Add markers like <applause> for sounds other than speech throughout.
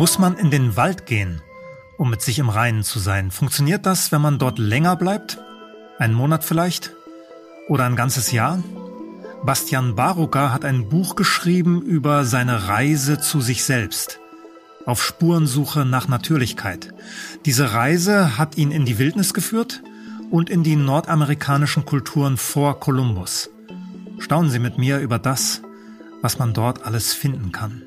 Muss man in den Wald gehen, um mit sich im Reinen zu sein? Funktioniert das, wenn man dort länger bleibt? Einen Monat vielleicht? Oder ein ganzes Jahr? Bastian Barucker hat ein Buch geschrieben über seine Reise zu sich selbst. Auf Spurensuche nach Natürlichkeit. Diese Reise hat ihn in die Wildnis geführt und in die nordamerikanischen Kulturen vor Kolumbus. Staunen Sie mit mir über das, was man dort alles finden kann.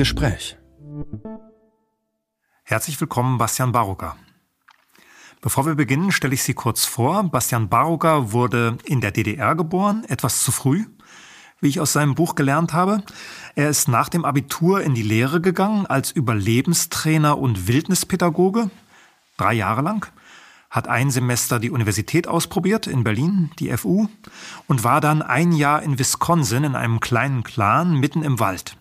Gespräch. Herzlich willkommen, Bastian Barucker. Bevor wir beginnen, stelle ich Sie kurz vor. Bastian Barucker wurde in der DDR geboren, etwas zu früh, wie ich aus seinem Buch gelernt habe. Er ist nach dem Abitur in die Lehre gegangen als Überlebenstrainer und Wildnispädagoge, drei Jahre lang, hat ein Semester die Universität ausprobiert in Berlin, die FU, und war dann ein Jahr in Wisconsin in einem kleinen Clan mitten im Wald.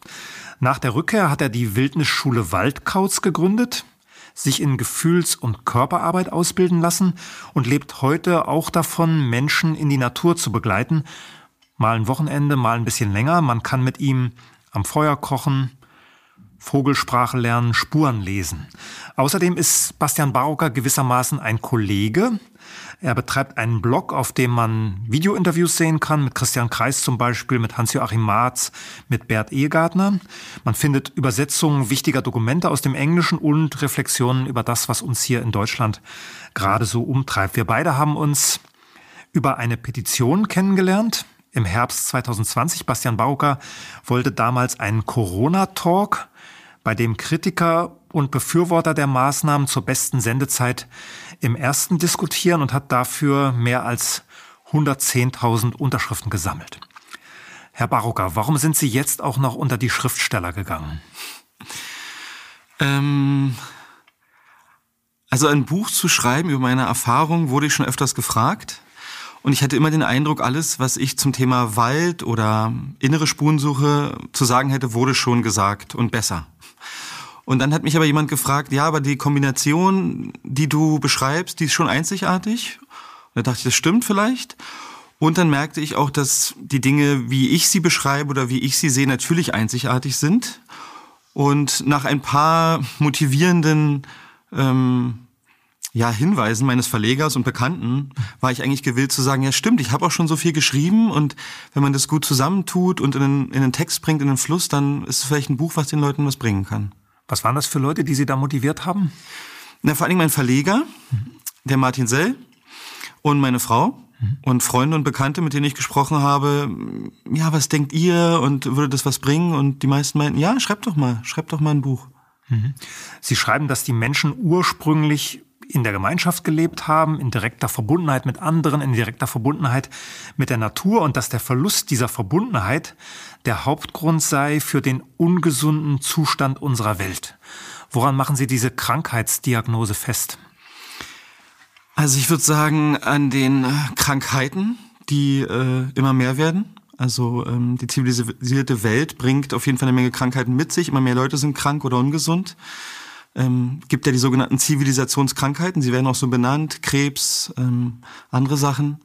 Nach der Rückkehr hat er die Wildnisschule Waldkauz gegründet, sich in Gefühls- und Körperarbeit ausbilden lassen und lebt heute auch davon, Menschen in die Natur zu begleiten. Mal ein Wochenende, mal ein bisschen länger. Man kann mit ihm am Feuer kochen, Vogelsprache lernen, Spuren lesen. Außerdem ist Bastian Barocker gewissermaßen ein Kollege, er betreibt einen Blog, auf dem man Videointerviews sehen kann, mit Christian Kreis zum Beispiel, mit Hans-Joachim Marz, mit Bert Ehegartner. Man findet Übersetzungen wichtiger Dokumente aus dem Englischen und Reflexionen über das, was uns hier in Deutschland gerade so umtreibt. Wir beide haben uns über eine Petition kennengelernt. Im Herbst 2020, Bastian Bauker wollte damals einen Corona-Talk, bei dem Kritiker und Befürworter der Maßnahmen zur besten Sendezeit im ersten diskutieren und hat dafür mehr als 110.000 Unterschriften gesammelt. Herr Barocker, warum sind Sie jetzt auch noch unter die Schriftsteller gegangen? Ähm, also ein Buch zu schreiben über meine Erfahrung wurde ich schon öfters gefragt. Und ich hatte immer den Eindruck, alles, was ich zum Thema Wald oder innere Spurensuche zu sagen hätte, wurde schon gesagt und besser. Und dann hat mich aber jemand gefragt, ja, aber die Kombination, die du beschreibst, die ist schon einzigartig. Und da dachte ich, das stimmt vielleicht. Und dann merkte ich auch, dass die Dinge, wie ich sie beschreibe oder wie ich sie sehe, natürlich einzigartig sind. Und nach ein paar motivierenden ähm, ja, Hinweisen meines Verlegers und Bekannten war ich eigentlich gewillt zu sagen, ja stimmt, ich habe auch schon so viel geschrieben und wenn man das gut zusammentut und in den, in den Text bringt, in den Fluss, dann ist es vielleicht ein Buch, was den Leuten was bringen kann. Was waren das für Leute, die Sie da motiviert haben? Na, vor allem mein Verleger, der Martin Sell und meine Frau und Freunde und Bekannte, mit denen ich gesprochen habe. Ja, was denkt ihr und würde das was bringen? Und die meisten meinten, ja, schreibt doch mal, schreibt doch mal ein Buch. Mhm. Sie schreiben, dass die Menschen ursprünglich in der Gemeinschaft gelebt haben, in direkter Verbundenheit mit anderen, in direkter Verbundenheit mit der Natur und dass der Verlust dieser Verbundenheit der Hauptgrund sei für den ungesunden Zustand unserer Welt. Woran machen Sie diese Krankheitsdiagnose fest? Also ich würde sagen an den äh, Krankheiten, die äh, immer mehr werden. Also ähm, die zivilisierte Welt bringt auf jeden Fall eine Menge Krankheiten mit sich. Immer mehr Leute sind krank oder ungesund ähm, gibt ja die sogenannten Zivilisationskrankheiten, sie werden auch so benannt, Krebs, ähm, andere Sachen.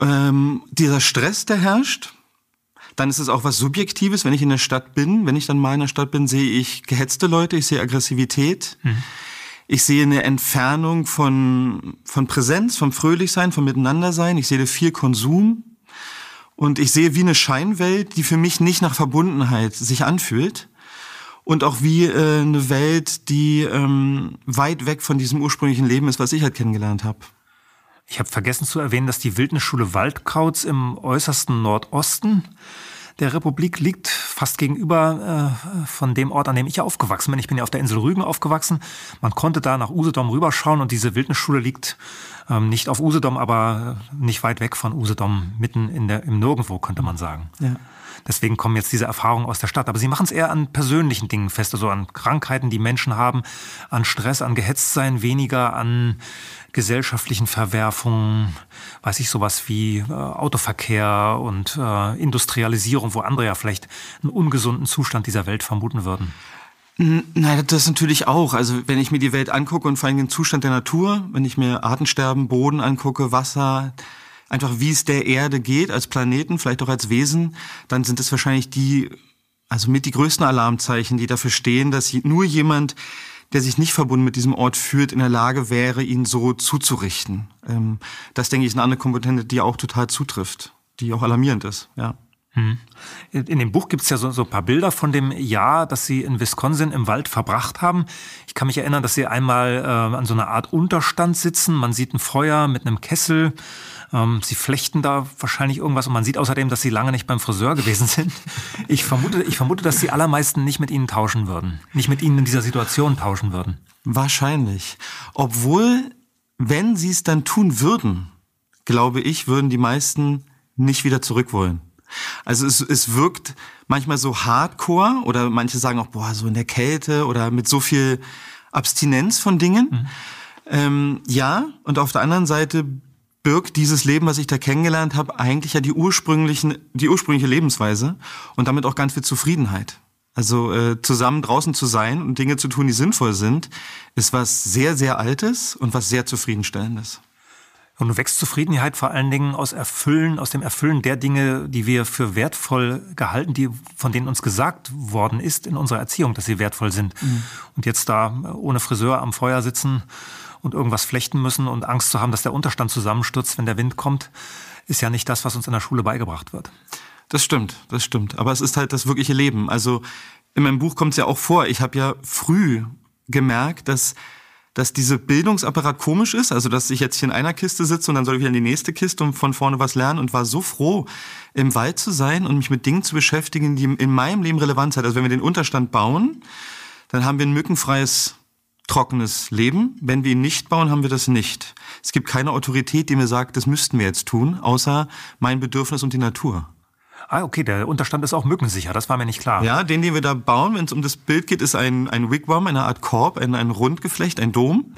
Ähm, dieser Stress, der herrscht, dann ist es auch was Subjektives, wenn ich in der Stadt bin, wenn ich dann mal in der Stadt bin, sehe ich gehetzte Leute, ich sehe Aggressivität. Mhm. Ich sehe eine Entfernung von, von Präsenz, vom Fröhlichsein, vom Miteinandersein. Ich sehe viel Konsum. Und ich sehe wie eine Scheinwelt, die für mich nicht nach Verbundenheit sich anfühlt und auch wie äh, eine Welt, die ähm, weit weg von diesem ursprünglichen Leben ist, was ich halt kennengelernt habe. Ich habe vergessen zu erwähnen, dass die Wildnisschule Waldkauz im äußersten Nordosten der Republik liegt, fast gegenüber äh, von dem Ort, an dem ich aufgewachsen bin. Ich bin ja auf der Insel Rügen aufgewachsen. Man konnte da nach Usedom rüberschauen und diese Wildnisschule liegt ähm, nicht auf Usedom, aber nicht weit weg von Usedom, mitten in der, im Nirgendwo, könnte man sagen. Ja. Deswegen kommen jetzt diese Erfahrungen aus der Stadt. Aber sie machen es eher an persönlichen Dingen fest, also an Krankheiten, die Menschen haben, an Stress, an Gehetztsein, weniger an gesellschaftlichen Verwerfungen, weiß ich, sowas wie äh, Autoverkehr und äh, Industrialisierung, wo andere ja vielleicht einen ungesunden Zustand dieser Welt vermuten würden. Nein, das natürlich auch. Also wenn ich mir die Welt angucke und vor allem den Zustand der Natur, wenn ich mir Artensterben, Boden angucke, Wasser, einfach wie es der Erde geht als Planeten, vielleicht auch als Wesen, dann sind es wahrscheinlich die, also mit die größten Alarmzeichen, die dafür stehen, dass nur jemand, der sich nicht verbunden mit diesem Ort fühlt, in der Lage wäre, ihn so zuzurichten. Ähm, das denke ich ist eine andere Komponente, die auch total zutrifft, die auch alarmierend ist, ja. Hm. In dem Buch gibt es ja so, so ein paar Bilder von dem Jahr, das Sie in Wisconsin im Wald verbracht haben. Ich kann mich erinnern, dass Sie einmal äh, an so einer Art Unterstand sitzen. Man sieht ein Feuer mit einem Kessel. Ähm, Sie flechten da wahrscheinlich irgendwas und man sieht außerdem, dass Sie lange nicht beim Friseur gewesen sind. Ich vermute, ich vermute, dass die allermeisten nicht mit Ihnen tauschen würden. Nicht mit Ihnen in dieser Situation tauschen würden. Wahrscheinlich. Obwohl, wenn Sie es dann tun würden, glaube ich, würden die meisten nicht wieder zurück wollen. Also es, es wirkt manchmal so hardcore oder manche sagen auch, boah, so in der Kälte oder mit so viel Abstinenz von Dingen. Mhm. Ähm, ja, und auf der anderen Seite birgt dieses Leben, was ich da kennengelernt habe, eigentlich ja die ursprünglichen, die ursprüngliche Lebensweise und damit auch ganz viel Zufriedenheit. Also äh, zusammen draußen zu sein und Dinge zu tun, die sinnvoll sind, ist was sehr, sehr Altes und was sehr Zufriedenstellendes. Und du wächst Zufriedenheit vor allen Dingen aus Erfüllen, aus dem Erfüllen der Dinge, die wir für wertvoll gehalten, die, von denen uns gesagt worden ist in unserer Erziehung, dass sie wertvoll sind. Mhm. Und jetzt da ohne Friseur am Feuer sitzen und irgendwas flechten müssen und Angst zu haben, dass der Unterstand zusammenstürzt, wenn der Wind kommt, ist ja nicht das, was uns in der Schule beigebracht wird. Das stimmt, das stimmt. Aber es ist halt das wirkliche Leben. Also in meinem Buch kommt es ja auch vor, ich habe ja früh gemerkt, dass dass dieser Bildungsapparat komisch ist, also dass ich jetzt hier in einer Kiste sitze und dann soll ich wieder in die nächste Kiste und von vorne was lernen und war so froh, im Wald zu sein und mich mit Dingen zu beschäftigen, die in meinem Leben Relevanz hat. Also wenn wir den Unterstand bauen, dann haben wir ein mückenfreies trockenes Leben. Wenn wir ihn nicht bauen, haben wir das nicht. Es gibt keine Autorität, die mir sagt, das müssten wir jetzt tun, außer mein Bedürfnis und die Natur. Ah, okay, der Unterstand ist auch mückensicher, das war mir nicht klar. Ja, den, den wir da bauen, wenn es um das Bild geht, ist ein, ein Wigwam, eine Art Korb, ein, ein Rundgeflecht, ein Dom.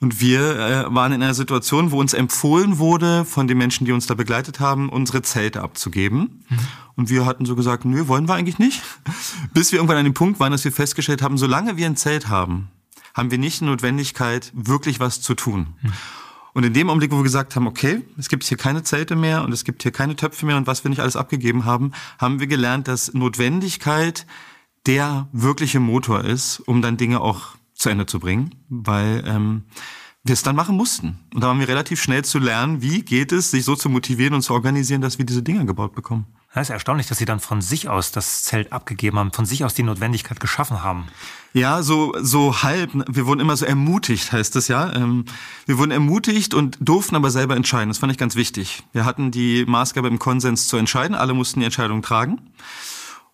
Und wir äh, waren in einer Situation, wo uns empfohlen wurde, von den Menschen, die uns da begleitet haben, unsere Zelte abzugeben. Mhm. Und wir hatten so gesagt, nö, wollen wir eigentlich nicht. <laughs> Bis wir irgendwann an dem Punkt waren, dass wir festgestellt haben, solange wir ein Zelt haben, haben wir nicht die Notwendigkeit, wirklich was zu tun. Mhm. Und in dem Augenblick, wo wir gesagt haben, okay, es gibt hier keine Zelte mehr und es gibt hier keine Töpfe mehr und was wir nicht alles abgegeben haben, haben wir gelernt, dass Notwendigkeit der wirkliche Motor ist, um dann Dinge auch zu Ende zu bringen, weil ähm, wir es dann machen mussten. Und da waren wir relativ schnell zu lernen, wie geht es, sich so zu motivieren und zu organisieren, dass wir diese Dinge gebaut bekommen. Ja, ist erstaunlich, dass Sie dann von sich aus das Zelt abgegeben haben, von sich aus die Notwendigkeit geschaffen haben. Ja, so, so halb. Wir wurden immer so ermutigt, heißt es ja. Ähm, wir wurden ermutigt und durften aber selber entscheiden. Das fand ich ganz wichtig. Wir hatten die Maßgabe im Konsens zu entscheiden. Alle mussten die Entscheidung tragen.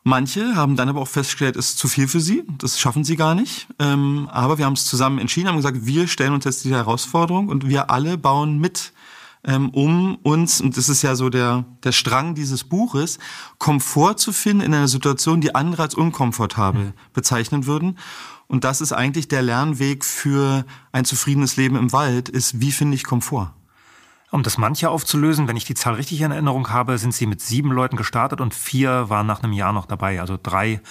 Manche haben dann aber auch festgestellt, es ist zu viel für sie, das schaffen sie gar nicht. Ähm, aber wir haben es zusammen entschieden, haben gesagt, wir stellen uns jetzt diese Herausforderung und wir alle bauen mit ähm, um uns, und das ist ja so der, der Strang dieses Buches, Komfort zu finden in einer Situation, die andere als unkomfortabel mhm. bezeichnen würden. Und das ist eigentlich der Lernweg für ein zufriedenes Leben im Wald, ist, wie finde ich Komfort? Um das manche aufzulösen, wenn ich die Zahl richtig in Erinnerung habe, sind sie mit sieben Leuten gestartet und vier waren nach einem Jahr noch dabei. Also drei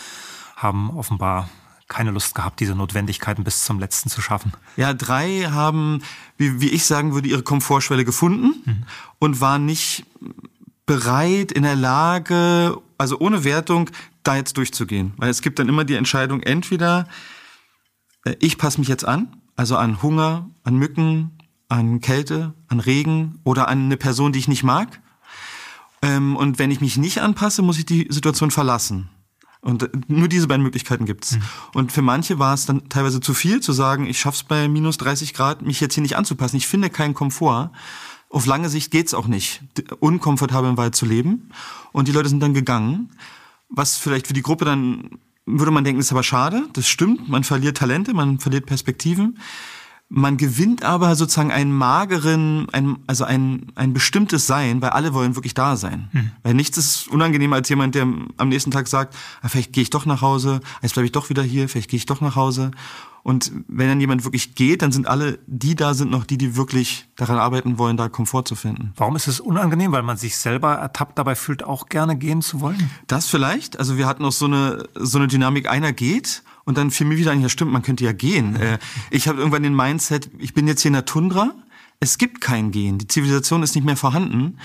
haben offenbar keine Lust gehabt, diese Notwendigkeiten bis zum letzten zu schaffen. Ja, drei haben, wie, wie ich sagen würde, ihre Komfortschwelle gefunden mhm. und waren nicht bereit, in der Lage, also ohne Wertung, da jetzt durchzugehen. Weil es gibt dann immer die Entscheidung, entweder äh, ich passe mich jetzt an, also an Hunger, an Mücken, an Kälte, an Regen oder an eine Person, die ich nicht mag. Ähm, und wenn ich mich nicht anpasse, muss ich die Situation verlassen. Und äh, nur diese beiden Möglichkeiten gibt's. Mhm. Und für manche war es dann teilweise zu viel, zu sagen, ich schaff's bei minus 30 Grad, mich jetzt hier nicht anzupassen. Ich finde keinen Komfort. Auf lange Sicht geht's auch nicht, unkomfortabel im Wald zu leben. Und die Leute sind dann gegangen. Was vielleicht für die Gruppe dann, würde man denken, ist aber schade. Das stimmt. Man verliert Talente, man verliert Perspektiven. Man gewinnt aber sozusagen einen mageren, ein, also ein, ein bestimmtes Sein, weil alle wollen wirklich da sein. Hm. Weil nichts ist unangenehmer als jemand, der am nächsten Tag sagt, ah, vielleicht gehe ich doch nach Hause, jetzt bleibe ich doch wieder hier, vielleicht gehe ich doch nach Hause. Und wenn dann jemand wirklich geht, dann sind alle, die da sind, noch die, die wirklich daran arbeiten wollen, da Komfort zu finden. Warum ist es unangenehm? Weil man sich selber ertappt dabei fühlt, auch gerne gehen zu wollen? Das vielleicht. Also wir hatten auch so eine, so eine Dynamik, einer geht und dann fiel mir wieder ein, ja stimmt, man könnte ja gehen. Äh, ich habe irgendwann den Mindset, ich bin jetzt hier in der Tundra, es gibt kein Gehen, die Zivilisation ist nicht mehr vorhanden.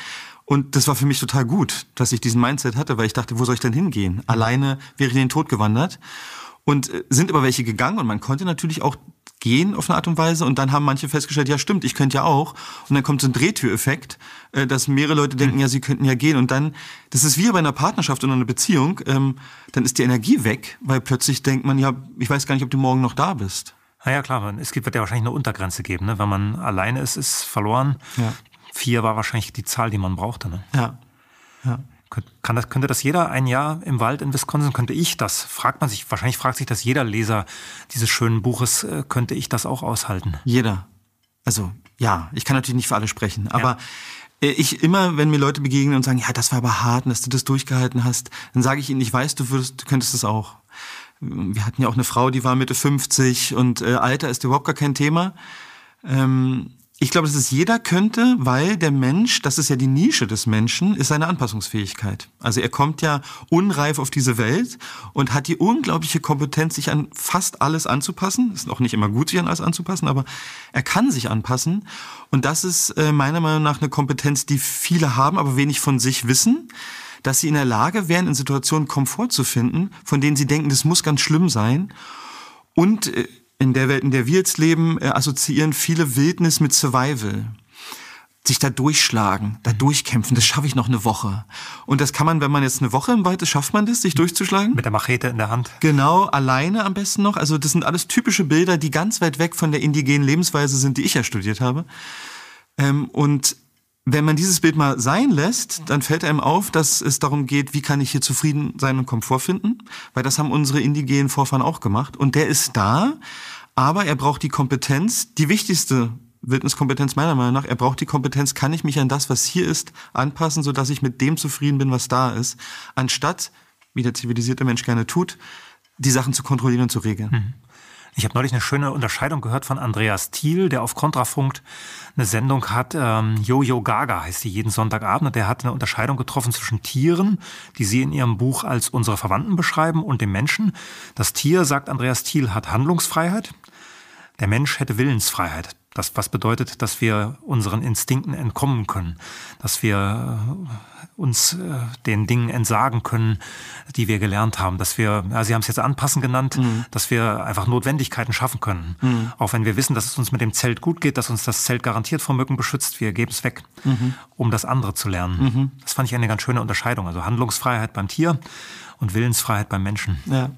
Und das war für mich total gut, dass ich diesen Mindset hatte, weil ich dachte, wo soll ich denn hingehen? Alleine wäre ich in den Tod gewandert. Und äh, sind aber welche gegangen und man konnte natürlich auch gehen auf eine Art und Weise und dann haben manche festgestellt, ja stimmt, ich könnte ja auch. Und dann kommt so ein Drehtüreffekt, äh, dass mehrere Leute denken, ja, sie könnten ja gehen. Und dann, das ist wie bei einer Partnerschaft oder einer Beziehung, ähm, dann ist die Energie weg, weil plötzlich denkt man, ja, ich weiß gar nicht, ob du morgen noch da bist. Na ja, klar, es wird ja wahrscheinlich eine Untergrenze geben. Ne? Wenn man alleine ist, ist verloren. Ja. Vier war wahrscheinlich die Zahl, die man brauchte. Ne? Ja. ja. Kann das, könnte das jeder ein Jahr im Wald in Wisconsin? Könnte ich das? Fragt man sich, wahrscheinlich fragt sich das jeder Leser dieses schönen Buches, äh, könnte ich das auch aushalten? Jeder. Also, ja, ich kann natürlich nicht für alle sprechen, aber ja. Äh, ich immer, wenn mir Leute begegnen und sagen, ja, das war aber hart, dass du das durchgehalten hast, dann sage ich ihnen, ich weiß, du würdest, du könntest es auch. Wir hatten ja auch eine Frau, die war Mitte 50 und äh, Alter ist überhaupt gar kein Thema. Ähm, ich glaube, dass es jeder könnte, weil der Mensch, das ist ja die Nische des Menschen, ist seine Anpassungsfähigkeit. Also er kommt ja unreif auf diese Welt und hat die unglaubliche Kompetenz, sich an fast alles anzupassen. Ist auch nicht immer gut, sich an alles anzupassen, aber er kann sich anpassen. Und das ist äh, meiner Meinung nach eine Kompetenz, die viele haben, aber wenig von sich wissen dass sie in der Lage wären, in Situationen Komfort zu finden, von denen sie denken, das muss ganz schlimm sein. Und äh, in der Welt, in der wir jetzt leben, äh, assoziieren viele Wildnis mit Survival. Sich da durchschlagen, da durchkämpfen, das schaffe ich noch eine Woche. Und das kann man, wenn man jetzt eine Woche im Wald ist, schafft man das, sich durchzuschlagen? Mit der Machete in der Hand. Genau, alleine am besten noch. Also das sind alles typische Bilder, die ganz weit weg von der indigenen Lebensweise sind, die ich ja studiert habe. Ähm, und wenn man dieses Bild mal sein lässt, dann fällt einem auf, dass es darum geht, wie kann ich hier zufrieden sein und Komfort finden, weil das haben unsere indigenen Vorfahren auch gemacht. Und der ist da, aber er braucht die Kompetenz, die wichtigste Wildniskompetenz meiner Meinung nach, er braucht die Kompetenz, kann ich mich an das, was hier ist, anpassen, sodass ich mit dem zufrieden bin, was da ist, anstatt, wie der zivilisierte Mensch gerne tut, die Sachen zu kontrollieren und zu regeln. Mhm. Ich habe neulich eine schöne Unterscheidung gehört von Andreas Thiel, der auf Kontrafunkt eine Sendung hat. Ähm, Jojo Gaga heißt die jeden Sonntagabend. Und der hat eine Unterscheidung getroffen zwischen Tieren, die sie in ihrem Buch als unsere Verwandten beschreiben, und dem Menschen. Das Tier, sagt Andreas Thiel, hat Handlungsfreiheit. Der Mensch hätte Willensfreiheit. Das, was bedeutet, dass wir unseren Instinkten entkommen können, dass wir äh, uns äh, den Dingen entsagen können, die wir gelernt haben, dass wir, ja, Sie haben es jetzt anpassen genannt, mhm. dass wir einfach Notwendigkeiten schaffen können. Mhm. Auch wenn wir wissen, dass es uns mit dem Zelt gut geht, dass uns das Zelt garantiert vor Mücken beschützt, wir geben es weg, mhm. um das andere zu lernen. Mhm. Das fand ich eine ganz schöne Unterscheidung. Also Handlungsfreiheit beim Tier und Willensfreiheit beim Menschen. Ja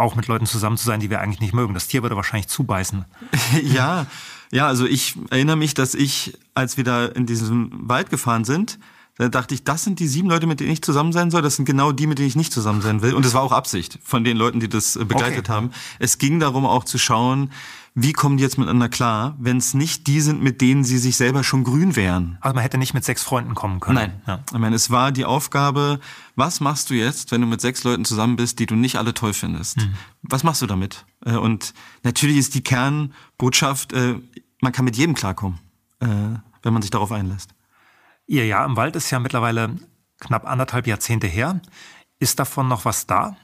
auch mit Leuten zusammen zu sein, die wir eigentlich nicht mögen. Das Tier würde wahrscheinlich zubeißen. <laughs> ja, ja, also ich erinnere mich, dass ich, als wir da in diesem Wald gefahren sind, da dachte ich, das sind die sieben Leute, mit denen ich zusammen sein soll. Das sind genau die, mit denen ich nicht zusammen sein will. Und das war auch Absicht von den Leuten, die das äh, begleitet okay. haben. Es ging darum, auch zu schauen, wie kommen die jetzt miteinander klar, wenn es nicht die sind, mit denen sie sich selber schon grün wären. Also man hätte nicht mit sechs Freunden kommen können. Nein. Ja. Ich meine, es war die Aufgabe, was machst du jetzt, wenn du mit sechs Leuten zusammen bist, die du nicht alle toll findest? Mhm. Was machst du damit? Äh, und natürlich ist die Kernbotschaft, äh, man kann mit jedem klarkommen, äh, wenn man sich darauf einlässt. Ihr Jahr im Wald ist ja mittlerweile knapp anderthalb Jahrzehnte her. Ist davon noch was da?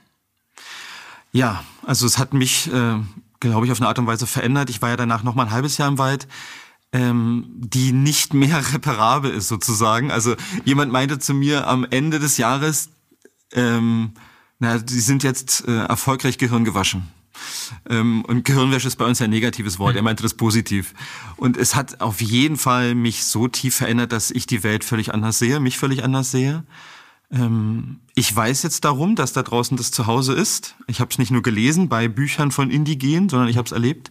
Ja, also es hat mich glaube ich, auf eine Art und Weise verändert. Ich war ja danach noch mal ein halbes Jahr im Wald, ähm, die nicht mehr <laughs> reparabel ist sozusagen. Also jemand meinte zu mir am Ende des Jahres, ähm, na, die sind jetzt äh, erfolgreich Gehirn gewaschen. Ähm, und Gehirnwäsche ist bei uns ein negatives Wort. Er meinte das positiv. Und es hat auf jeden Fall mich so tief verändert, dass ich die Welt völlig anders sehe, mich völlig anders sehe. Ähm, ich weiß jetzt darum, dass da draußen das Zuhause ist. Ich habe es nicht nur gelesen bei Büchern von Indigenen, sondern ich habe es erlebt.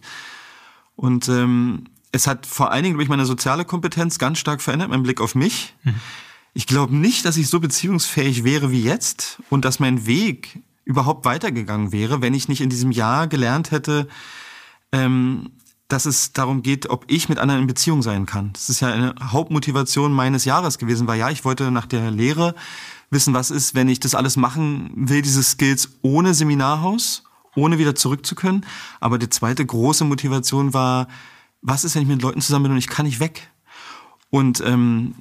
Und ähm, es hat vor allen Dingen durch meine soziale Kompetenz ganz stark verändert, mein Blick auf mich. Mhm. Ich glaube nicht, dass ich so beziehungsfähig wäre wie jetzt und dass mein Weg überhaupt weitergegangen wäre, wenn ich nicht in diesem Jahr gelernt hätte, ähm, dass es darum geht, ob ich mit anderen in Beziehung sein kann. Das ist ja eine Hauptmotivation meines Jahres gewesen, weil ja, ich wollte nach der Lehre wissen, was ist, wenn ich das alles machen will, diese Skills ohne Seminarhaus, ohne wieder zurück zu können. Aber die zweite große Motivation war, was ist, wenn ich mit Leuten zusammen bin und ich kann nicht weg? Und ähm,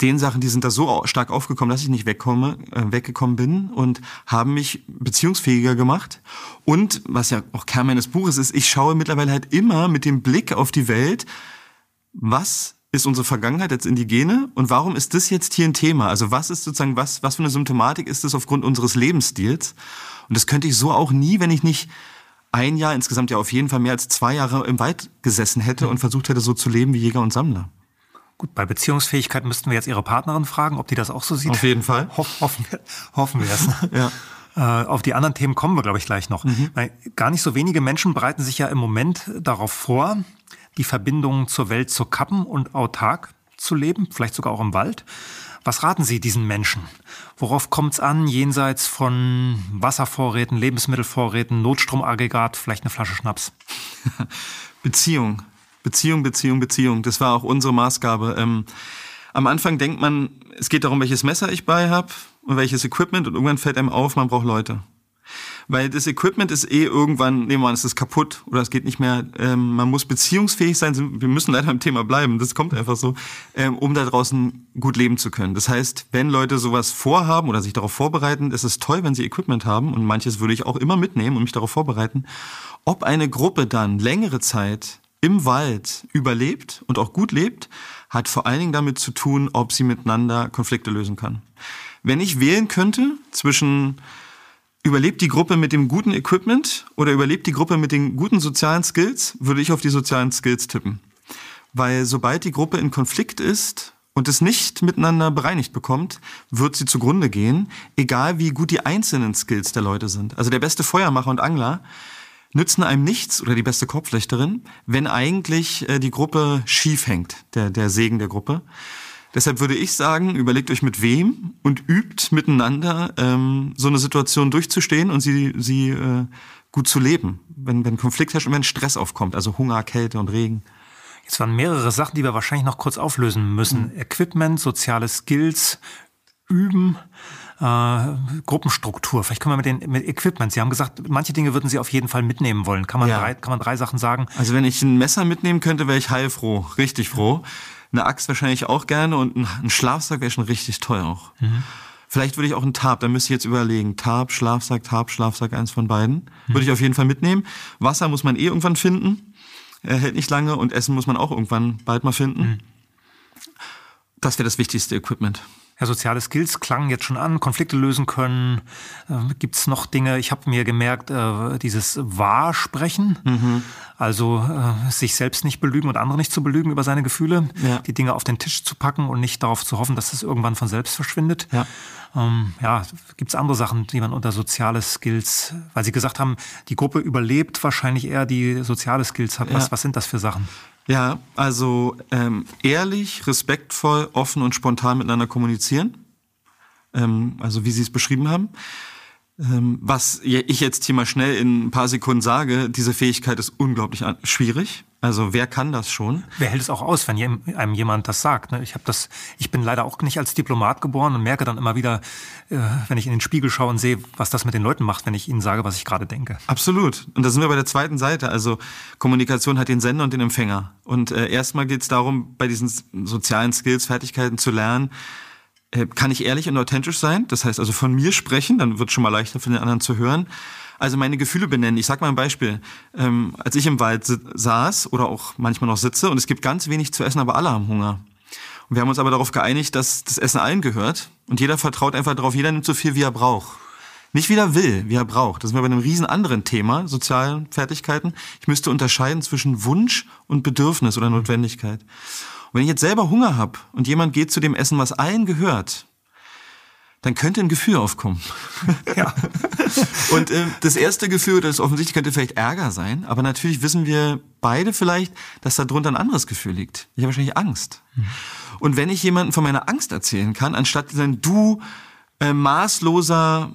den Sachen, die sind da so stark aufgekommen, dass ich nicht wegkomme, äh, weggekommen bin und haben mich beziehungsfähiger gemacht. Und was ja auch Kern meines Buches ist, ich schaue mittlerweile halt immer mit dem Blick auf die Welt, was ist unsere Vergangenheit als Indigene und warum ist das jetzt hier ein Thema? Also was ist sozusagen, was, was für eine Symptomatik ist das aufgrund unseres Lebensstils? Und das könnte ich so auch nie, wenn ich nicht ein Jahr, insgesamt ja auf jeden Fall mehr als zwei Jahre im Wald gesessen hätte und versucht hätte, so zu leben wie Jäger und Sammler. Gut, bei Beziehungsfähigkeit müssten wir jetzt Ihre Partnerin fragen, ob die das auch so sieht. Auf jeden Fall. Ho hoffen wir, hoffen wir es. <laughs> ja. Äh, auf die anderen Themen kommen wir, glaube ich, gleich noch. Mhm. Weil gar nicht so wenige Menschen bereiten sich ja im Moment darauf vor, die Verbindung zur Welt zu kappen und autark zu leben, vielleicht sogar auch im Wald. Was raten Sie diesen Menschen? Worauf kommt es an, jenseits von Wasservorräten, Lebensmittelvorräten, Notstromaggregat, vielleicht eine Flasche Schnaps? <laughs> Beziehung. Beziehung, Beziehung, Beziehung. Das war auch unsere Maßgabe. Ähm, am Anfang denkt man, es geht darum, welches Messer ich bei habe und welches Equipment und irgendwann fällt einem auf, man braucht Leute. Weil das Equipment ist eh irgendwann, nehmen wir an, es ist kaputt oder es geht nicht mehr. Ähm, man muss beziehungsfähig sein. Wir müssen leider im Thema bleiben. Das kommt einfach so, ähm, um da draußen gut leben zu können. Das heißt, wenn Leute sowas vorhaben oder sich darauf vorbereiten, ist es toll, wenn sie Equipment haben. Und manches würde ich auch immer mitnehmen und mich darauf vorbereiten. Ob eine Gruppe dann längere Zeit im Wald überlebt und auch gut lebt, hat vor allen Dingen damit zu tun, ob sie miteinander Konflikte lösen kann. Wenn ich wählen könnte zwischen überlebt die Gruppe mit dem guten Equipment oder überlebt die Gruppe mit den guten sozialen Skills, würde ich auf die sozialen Skills tippen. Weil sobald die Gruppe in Konflikt ist und es nicht miteinander bereinigt bekommt, wird sie zugrunde gehen, egal wie gut die einzelnen Skills der Leute sind. Also der beste Feuermacher und Angler nützen einem nichts oder die beste Korbflechterin, wenn eigentlich äh, die Gruppe schief hängt, der, der Segen der Gruppe. Deshalb würde ich sagen, überlegt euch mit wem und übt miteinander ähm, so eine Situation durchzustehen und sie, sie äh, gut zu leben, wenn, wenn Konflikt herrscht und wenn Stress aufkommt, also Hunger, Kälte und Regen. Jetzt waren mehrere Sachen, die wir wahrscheinlich noch kurz auflösen müssen. Mhm. Equipment, soziale Skills, Üben äh, Gruppenstruktur. Vielleicht können wir mit den mit Equipment. Sie haben gesagt, manche Dinge würden Sie auf jeden Fall mitnehmen wollen. Kann man, ja. drei, kann man drei Sachen sagen? Also wenn ich ein Messer mitnehmen könnte, wäre ich heilfroh, richtig froh. Eine Axt wahrscheinlich auch gerne und ein Schlafsack wäre schon richtig toll auch. Mhm. Vielleicht würde ich auch einen Tarp, da müsste ich jetzt überlegen. Tarp, Schlafsack, Tarp, Schlafsack, eins von beiden. Mhm. Würde ich auf jeden Fall mitnehmen. Wasser muss man eh irgendwann finden. Er hält nicht lange und Essen muss man auch irgendwann bald mal finden. Mhm. Das wäre das wichtigste Equipment. Ja, soziale Skills klangen jetzt schon an, Konflikte lösen können. Äh, Gibt es noch Dinge, ich habe mir gemerkt, äh, dieses Wahrsprechen, mhm. also äh, sich selbst nicht belügen und andere nicht zu belügen über seine Gefühle, ja. die Dinge auf den Tisch zu packen und nicht darauf zu hoffen, dass es irgendwann von selbst verschwindet. Ja, ähm, ja gibt es andere Sachen, die man unter soziale Skills, weil Sie gesagt haben, die Gruppe überlebt wahrscheinlich eher die soziale Skills hat. Was, ja. was sind das für Sachen? Ja, also ähm, ehrlich, respektvoll, offen und spontan miteinander kommunizieren. Ähm, also wie Sie es beschrieben haben. Ähm, was ich jetzt hier mal schnell in ein paar Sekunden sage, diese Fähigkeit ist unglaublich schwierig. Also wer kann das schon? Wer hält es auch aus, wenn einem jemand das sagt? Ne? Ich habe das, ich bin leider auch nicht als Diplomat geboren und merke dann immer wieder, äh, wenn ich in den Spiegel schaue und sehe, was das mit den Leuten macht, wenn ich ihnen sage, was ich gerade denke. Absolut. Und da sind wir bei der zweiten Seite. Also Kommunikation hat den Sender und den Empfänger. Und äh, erstmal geht es darum, bei diesen sozialen Skills, Fertigkeiten zu lernen, kann ich ehrlich und authentisch sein. Das heißt also von mir sprechen, dann wird es schon mal leichter für den anderen zu hören. Also meine Gefühle benennen. Ich sag mal ein Beispiel. Ähm, als ich im Wald saß oder auch manchmal noch sitze und es gibt ganz wenig zu essen, aber alle haben Hunger. Und wir haben uns aber darauf geeinigt, dass das Essen allen gehört und jeder vertraut einfach darauf, jeder nimmt so viel, wie er braucht. Nicht wie er will, wie er braucht. Das sind wir bei einem riesen anderen Thema, sozialen Fertigkeiten. Ich müsste unterscheiden zwischen Wunsch und Bedürfnis oder Notwendigkeit. Wenn ich jetzt selber Hunger habe und jemand geht zu dem Essen, was allen gehört, dann könnte ein Gefühl aufkommen. <laughs> Ja. <laughs> Und äh, das erste Gefühl, das offensichtlich könnte vielleicht Ärger sein, aber natürlich wissen wir beide vielleicht, dass da drunter ein anderes Gefühl liegt. Ich habe wahrscheinlich Angst. Mhm. Und wenn ich jemandem von meiner Angst erzählen kann, anstatt zu sagen, du äh, maßloser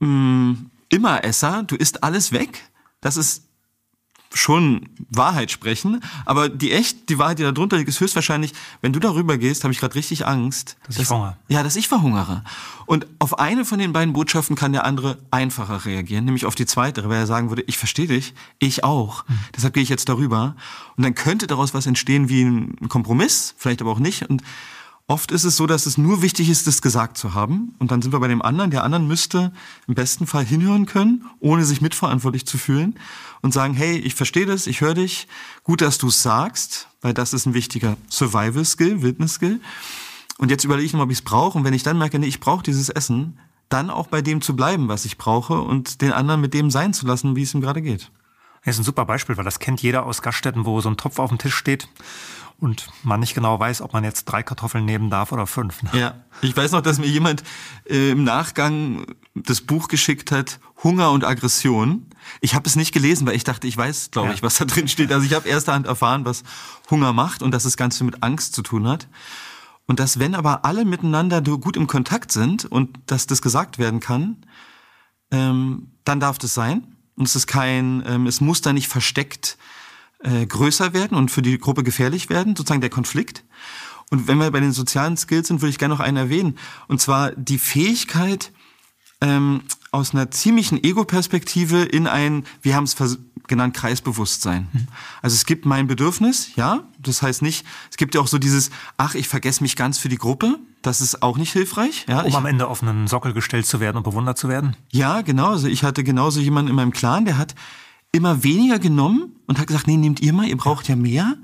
mh, mm, Immeresser, du isst alles weg, das ist schon Wahrheit sprechen, aber die echt, die Wahrheit, die da drunter liegt, ist höchstwahrscheinlich, wenn du darüber gehst, habe ich gerade richtig Angst. Dass, dass ich verhungere. Ja, dass ich verhungere. Und auf eine von den beiden Botschaften kann der andere einfacher reagieren, nämlich auf die zweite, weil er sagen würde, ich verstehe dich, ich auch. Mhm. Deshalb gehe ich jetzt darüber. Und dann könnte daraus was entstehen wie ein Kompromiss, vielleicht aber auch nicht. Und Oft ist es so, dass es nur wichtig ist, das gesagt zu haben. Und dann sind wir bei dem anderen. Der anderen müsste im besten Fall hinhören können, ohne sich mitverantwortlich zu fühlen und sagen, hey, ich verstehe das, ich höre dich. Gut, dass du es sagst, weil das ist ein wichtiger Survival-Skill, Wildnis-Skill. Und jetzt überlege ich noch, ob ich es brauche. Und wenn ich dann merke, nee, ich brauche dieses Essen, dann auch bei dem zu bleiben, was ich brauche und den anderen mit dem sein zu lassen, wie es ihm gerade geht. Das ist ein super Beispiel, weil das kennt jeder aus Gaststätten, wo so ein Topf auf dem Tisch steht und man nicht genau weiß, ob man jetzt drei Kartoffeln nehmen darf oder fünf. Ne? Ja, ich weiß noch, dass mir jemand äh, im Nachgang das Buch geschickt hat, Hunger und Aggression. Ich habe es nicht gelesen, weil ich dachte, ich weiß, glaube ja. ich, was da drin steht. Also ich habe erster Hand erfahren, was Hunger macht und dass es ganz viel mit Angst zu tun hat. Und dass, wenn aber alle miteinander gut im Kontakt sind und dass das gesagt werden kann, ähm, dann darf das sein. Und es ist kein, ähm, es muss da nicht versteckt äh, größer werden und für die Gruppe gefährlich werden, sozusagen der Konflikt. Und wenn wir bei den sozialen Skills sind, würde ich gerne noch einen erwähnen. Und zwar die Fähigkeit, ähm, aus einer ziemlichen Ego-Perspektive in ein, wir haben es genannt, Kreisbewusstsein. Mhm. Also es gibt mein Bedürfnis, ja, das heißt nicht, es gibt ja auch so dieses, ach, ich vergesse mich ganz für die Gruppe, das ist auch nicht hilfreich. Ja, um ich, am Ende auf einen Sockel gestellt zu werden und bewundert zu werden? Ja, genau. Also ich hatte genauso jemanden in meinem Clan, der hat immer weniger genommen und hat gesagt, nee, nehmt ihr mal, ihr braucht ja mehr.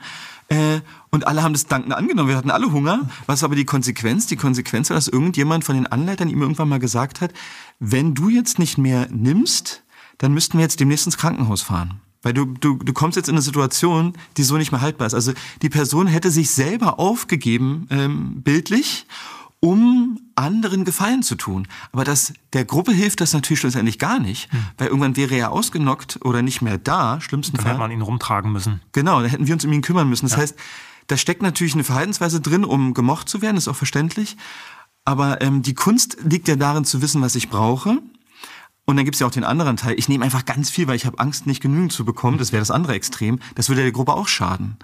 Äh, und alle haben das dankend angenommen. Wir hatten alle Hunger. Was aber die Konsequenz? Die Konsequenz war, dass irgendjemand von den Anleitern ihm irgendwann mal gesagt hat, wenn du jetzt nicht mehr nimmst, dann müssten wir jetzt demnächst ins Krankenhaus fahren. Weil du, du, du kommst jetzt in eine Situation, die so nicht mehr haltbar ist. Also die Person hätte sich selber aufgegeben, ähm, bildlich, um anderen Gefallen zu tun. Aber das, der Gruppe hilft das natürlich schlussendlich gar nicht, hm. weil irgendwann wäre er ausgenockt oder nicht mehr da, schlimmsten Dann hätte man ihn rumtragen müssen. Genau, dann hätten wir uns um ihn kümmern müssen. Das ja. heißt, da steckt natürlich eine Verhaltensweise drin, um gemocht zu werden, ist auch verständlich. Aber ähm, die Kunst liegt ja darin zu wissen, was ich brauche. Und dann gibt's ja auch den anderen Teil. Ich nehme einfach ganz viel, weil ich habe Angst, nicht genügend zu bekommen. Das wäre das andere Extrem. Das würde der Gruppe auch schaden.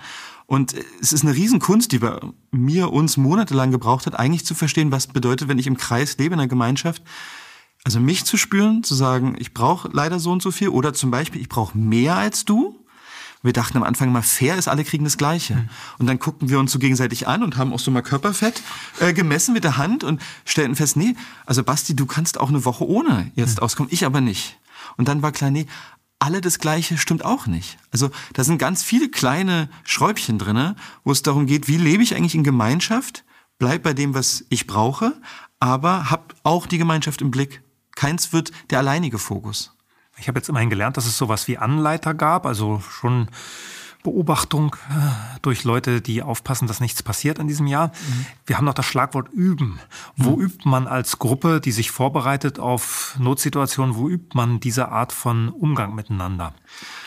Und es ist eine Riesenkunst, die bei mir uns monatelang gebraucht hat, eigentlich zu verstehen, was bedeutet, wenn ich im Kreis lebe, in einer Gemeinschaft. Also mich zu spüren, zu sagen, ich brauche leider so und so viel oder zum Beispiel, ich brauche mehr als du. Wir dachten am Anfang mal, fair ist, alle kriegen das Gleiche. Mhm. Und dann guckten wir uns so gegenseitig an und haben auch so mal Körperfett äh, gemessen mit der Hand und stellten fest, nee, also Basti, du kannst auch eine Woche ohne jetzt mhm. auskommen, ich aber nicht. Und dann war klar, nee, alle das Gleiche stimmt auch nicht. Also da sind ganz viele kleine Schräubchen drinne, wo es darum geht, wie lebe ich eigentlich in Gemeinschaft, bleib bei dem, was ich brauche, aber hab auch die Gemeinschaft im Blick. Keins wird der alleinige Fokus. Ich habe jetzt immerhin gelernt, dass es sowas wie Anleiter gab, also schon Beobachtung äh, durch Leute, die aufpassen, dass nichts passiert in diesem Jahr. Mhm. Wir haben noch das Schlagwort üben. Wo mhm. übt man als Gruppe, die sich vorbereitet auf Notsituationen, wo übt man diese Art von Umgang miteinander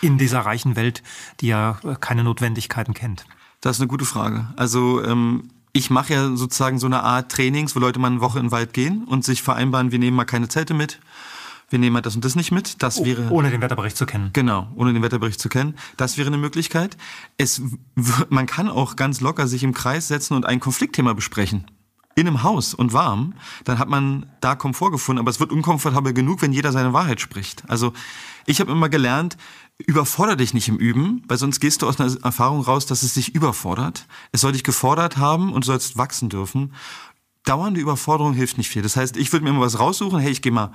in dieser reichen Welt, die ja äh, keine Notwendigkeiten kennt? Das ist eine gute Frage. Also ähm ich mache ja sozusagen so eine Art Trainings, wo Leute mal eine Woche in den Wald gehen und sich vereinbaren, wir nehmen mal keine Zelte mit, wir nehmen halt das und das nicht mit. Das wäre ohne den Wetterbericht zu kennen. Genau, ohne den Wetterbericht zu kennen. Das wäre eine Möglichkeit. Es, man kann auch ganz locker sich im Kreis setzen und ein Konfliktthema besprechen. In einem Haus und warm, dann hat man da Komfort gefunden. Aber es wird unkomfortabel genug, wenn jeder seine Wahrheit spricht. Also ich habe immer gelernt, überfordere dich nicht im Üben, weil sonst gehst du aus einer Erfahrung raus, dass es dich überfordert. Es soll dich gefordert haben und du sollst wachsen dürfen. Dauernde Überforderung hilft nicht viel. Das heißt, ich würde mir immer was raussuchen, hey, ich gehe mal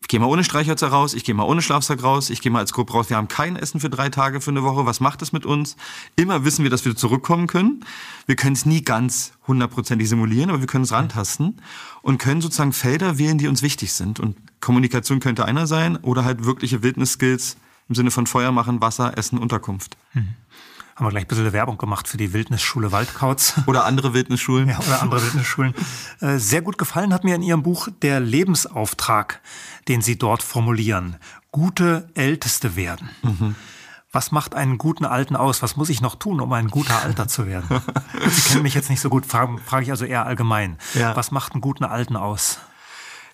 ich gehe mal ohne Streichhölzer raus, ich gehe mal ohne Schlafsack raus, ich gehe mal als Gruppe raus. Wir haben kein Essen für drei Tage, für eine Woche. Was macht das mit uns? Immer wissen wir, dass wir zurückkommen können. Wir können es nie ganz hundertprozentig simulieren, aber wir können es rantasten und können sozusagen Felder wählen, die uns wichtig sind. Und Kommunikation könnte einer sein oder halt wirkliche Wildnisskills im Sinne von Feuer machen, Wasser, Essen, Unterkunft. Mhm haben wir gleich ein bisschen Werbung gemacht für die Wildnisschule Waldkauz. <laughs> Oder andere Wildnisschulen. Ja, oder andere Wildnisschulen. <laughs> Äh, sehr gut gefallen hat mir in Ihrem Buch der Lebensauftrag, den Sie dort formulieren. Gute Älteste werden. Mhm. Was macht einen guten Alten aus? Was muss ich noch tun, um ein guter Alter zu werden? <laughs> Sie kennen mich jetzt nicht so gut, frage frag ich also eher allgemein. Ja. Was macht einen guten Alten aus?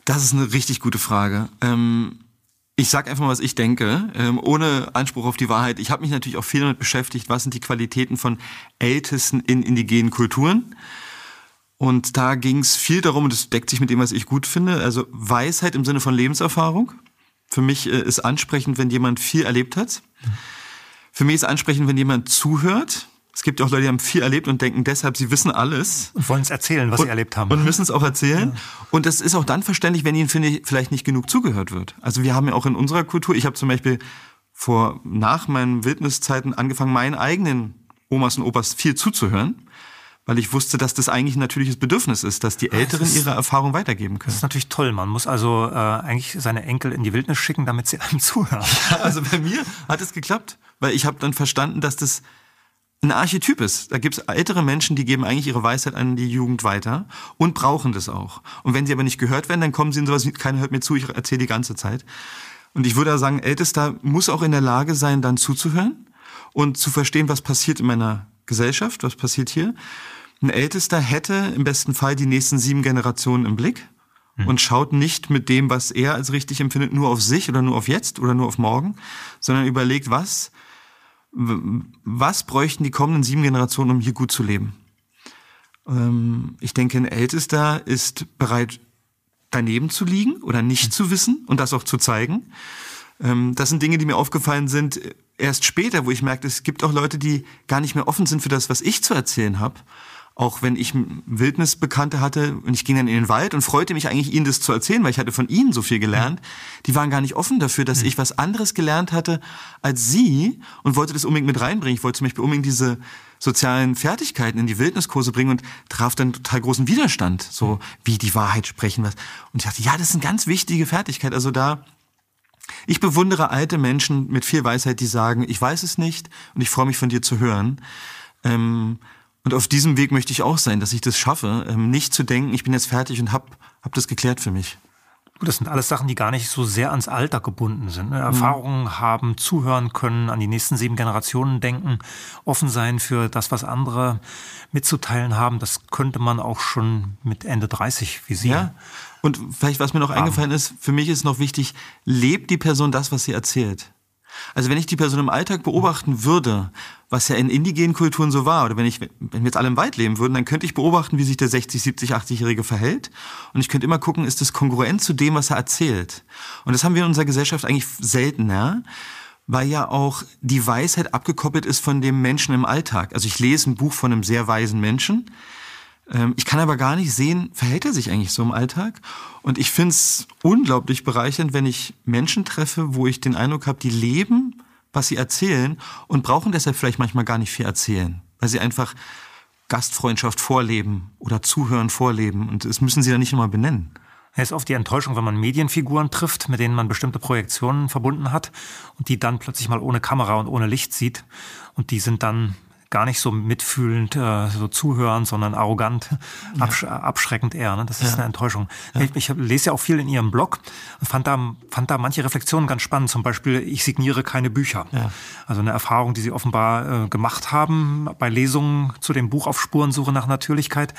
Das ist eine richtig gute Frage. Ähm Ich sag einfach mal, was ich denke, ähm, ohne Anspruch auf die Wahrheit. Ich habe mich natürlich auch viel damit beschäftigt, was sind die Qualitäten von Ältesten in indigenen Kulturen. Und da ging es viel darum, und das deckt sich mit dem, was ich gut finde, also Weisheit im Sinne von Lebenserfahrung. Für mich äh, ist ansprechend, wenn jemand viel erlebt hat. Für mich ist ansprechend, wenn jemand zuhört. Es gibt ja auch Leute, die haben viel erlebt und denken deshalb, sie wissen alles. Und wollen es erzählen, was und, sie erlebt haben. Und müssen es auch erzählen. Ja. Und das ist auch dann verständlich, wenn ihnen finde ich, vielleicht nicht genug zugehört wird. Also wir haben ja auch in unserer Kultur, ich habe zum Beispiel vor, nach meinen Wildniszeiten angefangen, meinen eigenen Omas und Opas viel zuzuhören weil ich wusste, dass das eigentlich ein natürliches Bedürfnis ist, dass die Älteren ihre Erfahrung weitergeben können. Das ist natürlich toll. Man muss also äh, eigentlich seine Enkel in die Wildnis schicken, damit sie <laughs> einem zuhören. Ja, also bei mir hat es geklappt, weil ich habe dann verstanden, dass das ein Archetyp ist. Da gibt es ältere Menschen, die geben eigentlich ihre Weisheit an die Jugend weiter und brauchen das auch. Und wenn sie aber nicht gehört werden, dann kommen sie in sowas wie, keiner hört mir zu, ich erzähle die ganze Zeit. Und ich würde sagen, Ältester muss auch in der Lage sein, dann zuzuhören und zu verstehen, was passiert in meiner Gesellschaft, was passiert hier. Ein Ältester hätte im besten Fall die nächsten sieben Generationen im Blick mhm. und schaut nicht mit dem, was er als richtig empfindet, nur auf sich oder nur auf jetzt oder nur auf morgen, sondern überlegt, was, was bräuchten die kommenden sieben Generationen, um hier gut zu leben. Ähm, ich denke, ein Ältester ist bereit, daneben zu liegen oder nicht zu wissen und das auch zu zeigen. Ähm, das sind Dinge, die mir aufgefallen sind äh, erst später, wo ich merkte, es gibt auch Leute, die gar nicht mehr offen sind für das, was ich zu erzählen habe auch wenn ich Wildnisbekannte hatte und ich ging dann in den Wald und freute mich eigentlich, ihnen das zu erzählen, weil ich hatte von ihnen so viel gelernt. Die waren gar nicht offen dafür, dass ich was anderes gelernt hatte als sie und wollte das unbedingt mit reinbringen. Ich wollte zum Beispiel unbedingt diese sozialen Fertigkeiten in die Wildniskurse bringen und traf dann total großen Widerstand. So wie die Wahrheit sprechen. Was. Und ich dachte, ja, das ist eine ganz wichtige Fertigkeit. Also da ich bewundere alte Menschen mit viel Weisheit, die sagen, ich weiß es nicht und ich freue mich von dir zu hören. Ähm, und auf diesem Weg möchte ich auch sein, dass ich das schaffe, ähm, nicht zu denken, ich bin jetzt fertig und hab, hab das geklärt für mich. Das sind alles Sachen, die gar nicht so sehr ans Alter gebunden sind. Ne? Erfahrungen mhm. haben, zuhören können, an die nächsten sieben Generationen denken, offen sein für das, was andere mitzuteilen haben. Das könnte man auch schon mit Ende 30 wie Sie. Ja. Und vielleicht, was mir noch eingefallen ist, für mich ist noch wichtig, lebt die Person das, was sie erzählt. Also wenn ich die Person im Alltag beobachten würde, was ja in indigenen Kulturen so war, oder wenn ich, wenn wir jetzt alle im Wald leben würden, dann könnte ich beobachten, wie sich der 60, 70, 80-Jährige verhält. Und ich könnte immer gucken, ist das kongruent zu dem, was er erzählt? Und das haben wir in unserer Gesellschaft eigentlich seltener, weil ja auch die Weisheit abgekoppelt ist von dem Menschen im Alltag. Also ich lese ein Buch von einem sehr weisen Menschen, ich kann aber gar nicht sehen, verhält er sich eigentlich so im Alltag? Und ich finde es unglaublich bereichernd, wenn ich Menschen treffe, wo ich den Eindruck habe, die leben, was sie erzählen und brauchen deshalb vielleicht manchmal gar nicht viel erzählen, weil sie einfach Gastfreundschaft vorleben oder Zuhören vorleben und das müssen sie dann nicht immer benennen. Es ist oft die Enttäuschung, wenn man Medienfiguren trifft, mit denen man bestimmte Projektionen verbunden hat und die dann plötzlich mal ohne Kamera und ohne Licht sieht und die sind dann gar nicht so mitfühlend, äh, so zuhören, sondern arrogant, absch abschreckend eher. Ne? Das ist ja. eine Enttäuschung. Ja. Ich, ich lese ja auch viel in Ihrem Blog und fand da, fand da manche Reflexionen ganz spannend. Zum Beispiel, ich signiere keine Bücher. Ja. Also eine Erfahrung, die Sie offenbar äh, gemacht haben bei Lesungen zu dem Buch auf Spurensuche nach Natürlichkeit,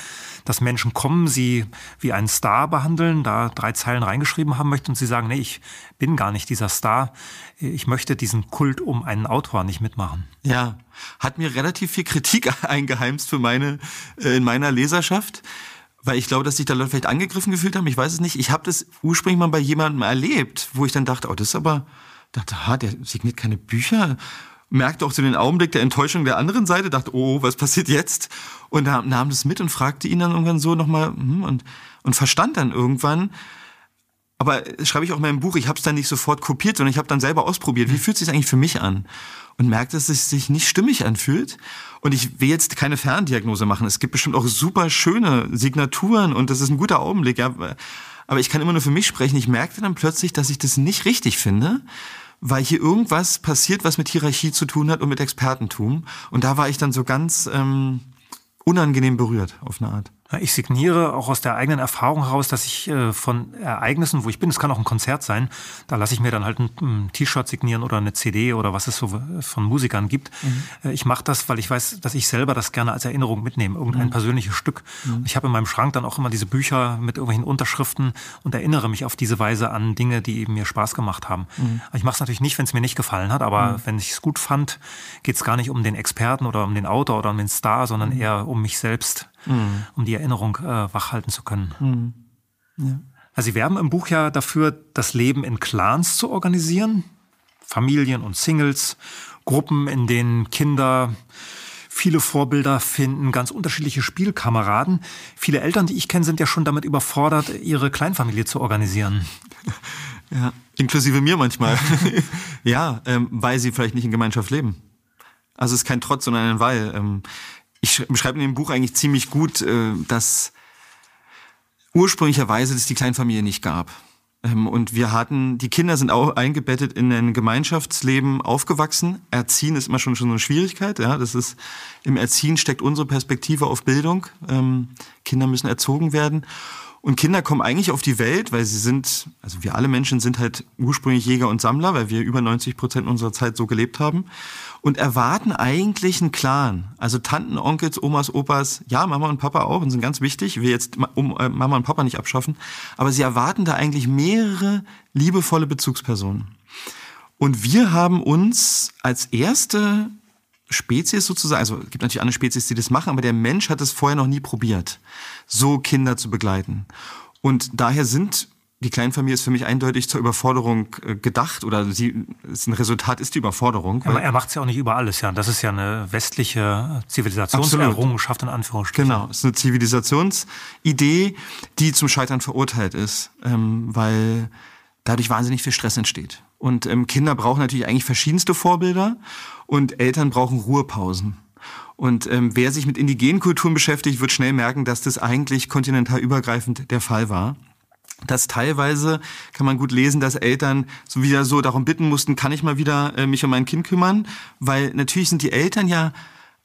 dass Menschen kommen, sie wie einen Star behandeln, da drei Zeilen reingeschrieben haben möchten und sie sagen, nee, ich bin gar nicht dieser Star. Ich möchte diesen Kult um einen Autor nicht mitmachen. Ja, hat mir relativ viel Kritik <laughs> eingeheimst für meine, äh, in meiner Leserschaft. Weil ich glaube, dass sich da Leute vielleicht angegriffen gefühlt haben. Ich weiß es nicht. Ich habe das ursprünglich mal bei jemandem erlebt, wo ich dann dachte, oh, das ist aber, dachte, ha, der signiert keine Bücher merkte auch so den Augenblick der Enttäuschung der anderen Seite, dachte, oh, was passiert jetzt? Und nahm, nahm das mit und fragte ihn dann irgendwann so nochmal hm, und, und verstand dann irgendwann, aber schreibe ich auch in meinem Buch, ich habe es dann nicht sofort kopiert, sondern ich habe dann selber ausprobiert, wie hm. fühlt es sich eigentlich für mich an? Und merkte, dass es sich nicht stimmig anfühlt. Und ich will jetzt keine Ferndiagnose machen. Es gibt bestimmt auch super schöne Signaturen und das ist ein guter Augenblick. Ja. Aber ich kann immer nur für mich sprechen. Ich merkte dann plötzlich, dass ich das nicht richtig finde, weil hier irgendwas passiert, was mit Hierarchie zu tun hat und mit Expertentum. Und da war ich dann so ganz ähm, unangenehm berührt auf eine Art. Ich signiere auch aus der eigenen Erfahrung heraus, dass ich äh, von Ereignissen, wo ich bin, es kann auch ein Konzert sein, da lasse ich mir dann halt ein, T-Shirt signieren oder eine CD oder was es so von Musikern gibt. Mhm. Ich mache das, weil ich weiß, dass ich selber das gerne als Erinnerung mitnehme, irgendein mhm. persönliches Stück. Mhm. Ich habe in meinem Schrank dann auch immer diese Bücher mit irgendwelchen Unterschriften und erinnere mich auf diese Weise an Dinge, die eben mir Spaß gemacht haben. Mhm. Ich mache es natürlich nicht, wenn es mir nicht gefallen hat, aber mhm. wenn ich es gut fand, geht es gar nicht um den Experten oder um den Autor oder um den Star, sondern mhm. eher um mich selbst mhm. um die Erinnerung äh, wachhalten zu können. Mhm. Ja. Also Sie werben im Buch ja dafür, das Leben in Clans zu organisieren, Familien und Singles, Gruppen, in denen Kinder viele Vorbilder finden, ganz unterschiedliche Spielkameraden. Viele Eltern, die ich kenne, sind ja schon damit überfordert, ihre Kleinfamilie zu organisieren. <laughs> Ja, inklusive mir manchmal. <laughs> ja, ähm, weil sie vielleicht nicht in Gemeinschaft leben. Also es ist kein Trotz, sondern ein Weil. Ähm, ich beschreibe in dem Buch eigentlich ziemlich gut, äh, dass ursprünglicherweise es die Kleinfamilie nicht gab. Ähm, und wir hatten, die Kinder sind auch eingebettet in ein Gemeinschaftsleben aufgewachsen. Erziehen ist immer schon, schon so eine Schwierigkeit. Ja, das ist, im Erziehen steckt unsere Perspektive auf Bildung. Ähm, Kinder müssen erzogen werden. Und Kinder kommen eigentlich auf die Welt, weil sie sind, also wir alle Menschen sind halt ursprünglich Jäger und Sammler, weil wir über 90 Prozent unserer Zeit so gelebt haben und erwarten eigentlich einen Clan. Also Tanten, Onkels, Omas, Opas, ja, Mama und Papa auch und sind ganz wichtig. Wir jetzt äh, Mama und Papa nicht abschaffen, aber sie erwarten da eigentlich mehrere liebevolle Bezugspersonen. Und wir haben uns als erste Spezies sozusagen, also es gibt natürlich andere Spezies, die das machen, aber der Mensch hat es vorher noch nie probiert, so Kinder zu begleiten. Und daher sind die Kleinfamilie ist für mich eindeutig zur Überforderung äh, gedacht oder sie ein Resultat ist die Überforderung. Aber er macht es ja auch nicht über alles, ja. Das ist ja eine westliche Zivilisationserrungenschaft in Anführungsstrichen. Genau, es ist eine Zivilisationsidee, die zum Scheitern verurteilt ist, ähm, weil dadurch wahnsinnig viel Stress entsteht. Und ähm, Kinder brauchen natürlich eigentlich verschiedenste Vorbilder und Eltern brauchen Ruhepausen. Und ähm, wer sich mit indigenen Kulturen beschäftigt, wird schnell merken, dass das eigentlich kontinentalübergreifend der Fall war dass teilweise kann man gut lesen, dass Eltern so wieder so darum bitten mussten, kann ich mal wieder äh, mich um mein Kind kümmern, weil natürlich sind die Eltern ja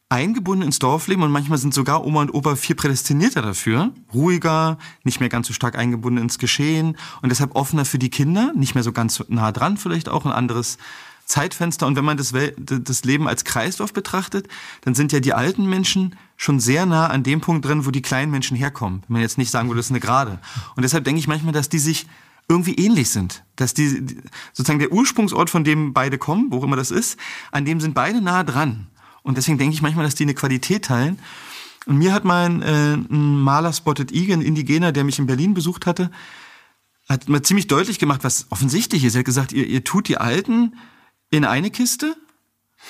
eingebunden ins Dorfleben und manchmal sind sogar Oma und Opa viel prädestinierter dafür, ruhiger, nicht mehr ganz so stark eingebunden ins Geschehen und deshalb offener für die Kinder, nicht mehr so ganz nah dran vielleicht auch ein anderes Zeitfenster. Und wenn man das, das Leben als Kreislauf betrachtet, dann sind ja die alten Menschen schon sehr nah an dem Punkt drin, wo die kleinen Menschen herkommen. Wenn man jetzt nicht sagen würde, das ist eine Gerade. Und deshalb denke ich manchmal, dass die sich irgendwie ähnlich sind. Dass die, sozusagen der Ursprungsort, von dem beide kommen, wo immer das ist, an dem sind beide nah dran. Und deswegen denke ich manchmal, dass die eine Qualität teilen. Und mir hat mal ein, äh, ein Maler Spotted Eagle, ein Indigener, der mich in Berlin besucht hatte, hat mir ziemlich deutlich gemacht, was offensichtlich ist. Er hat gesagt, ihr, ihr tut die Alten in eine Kiste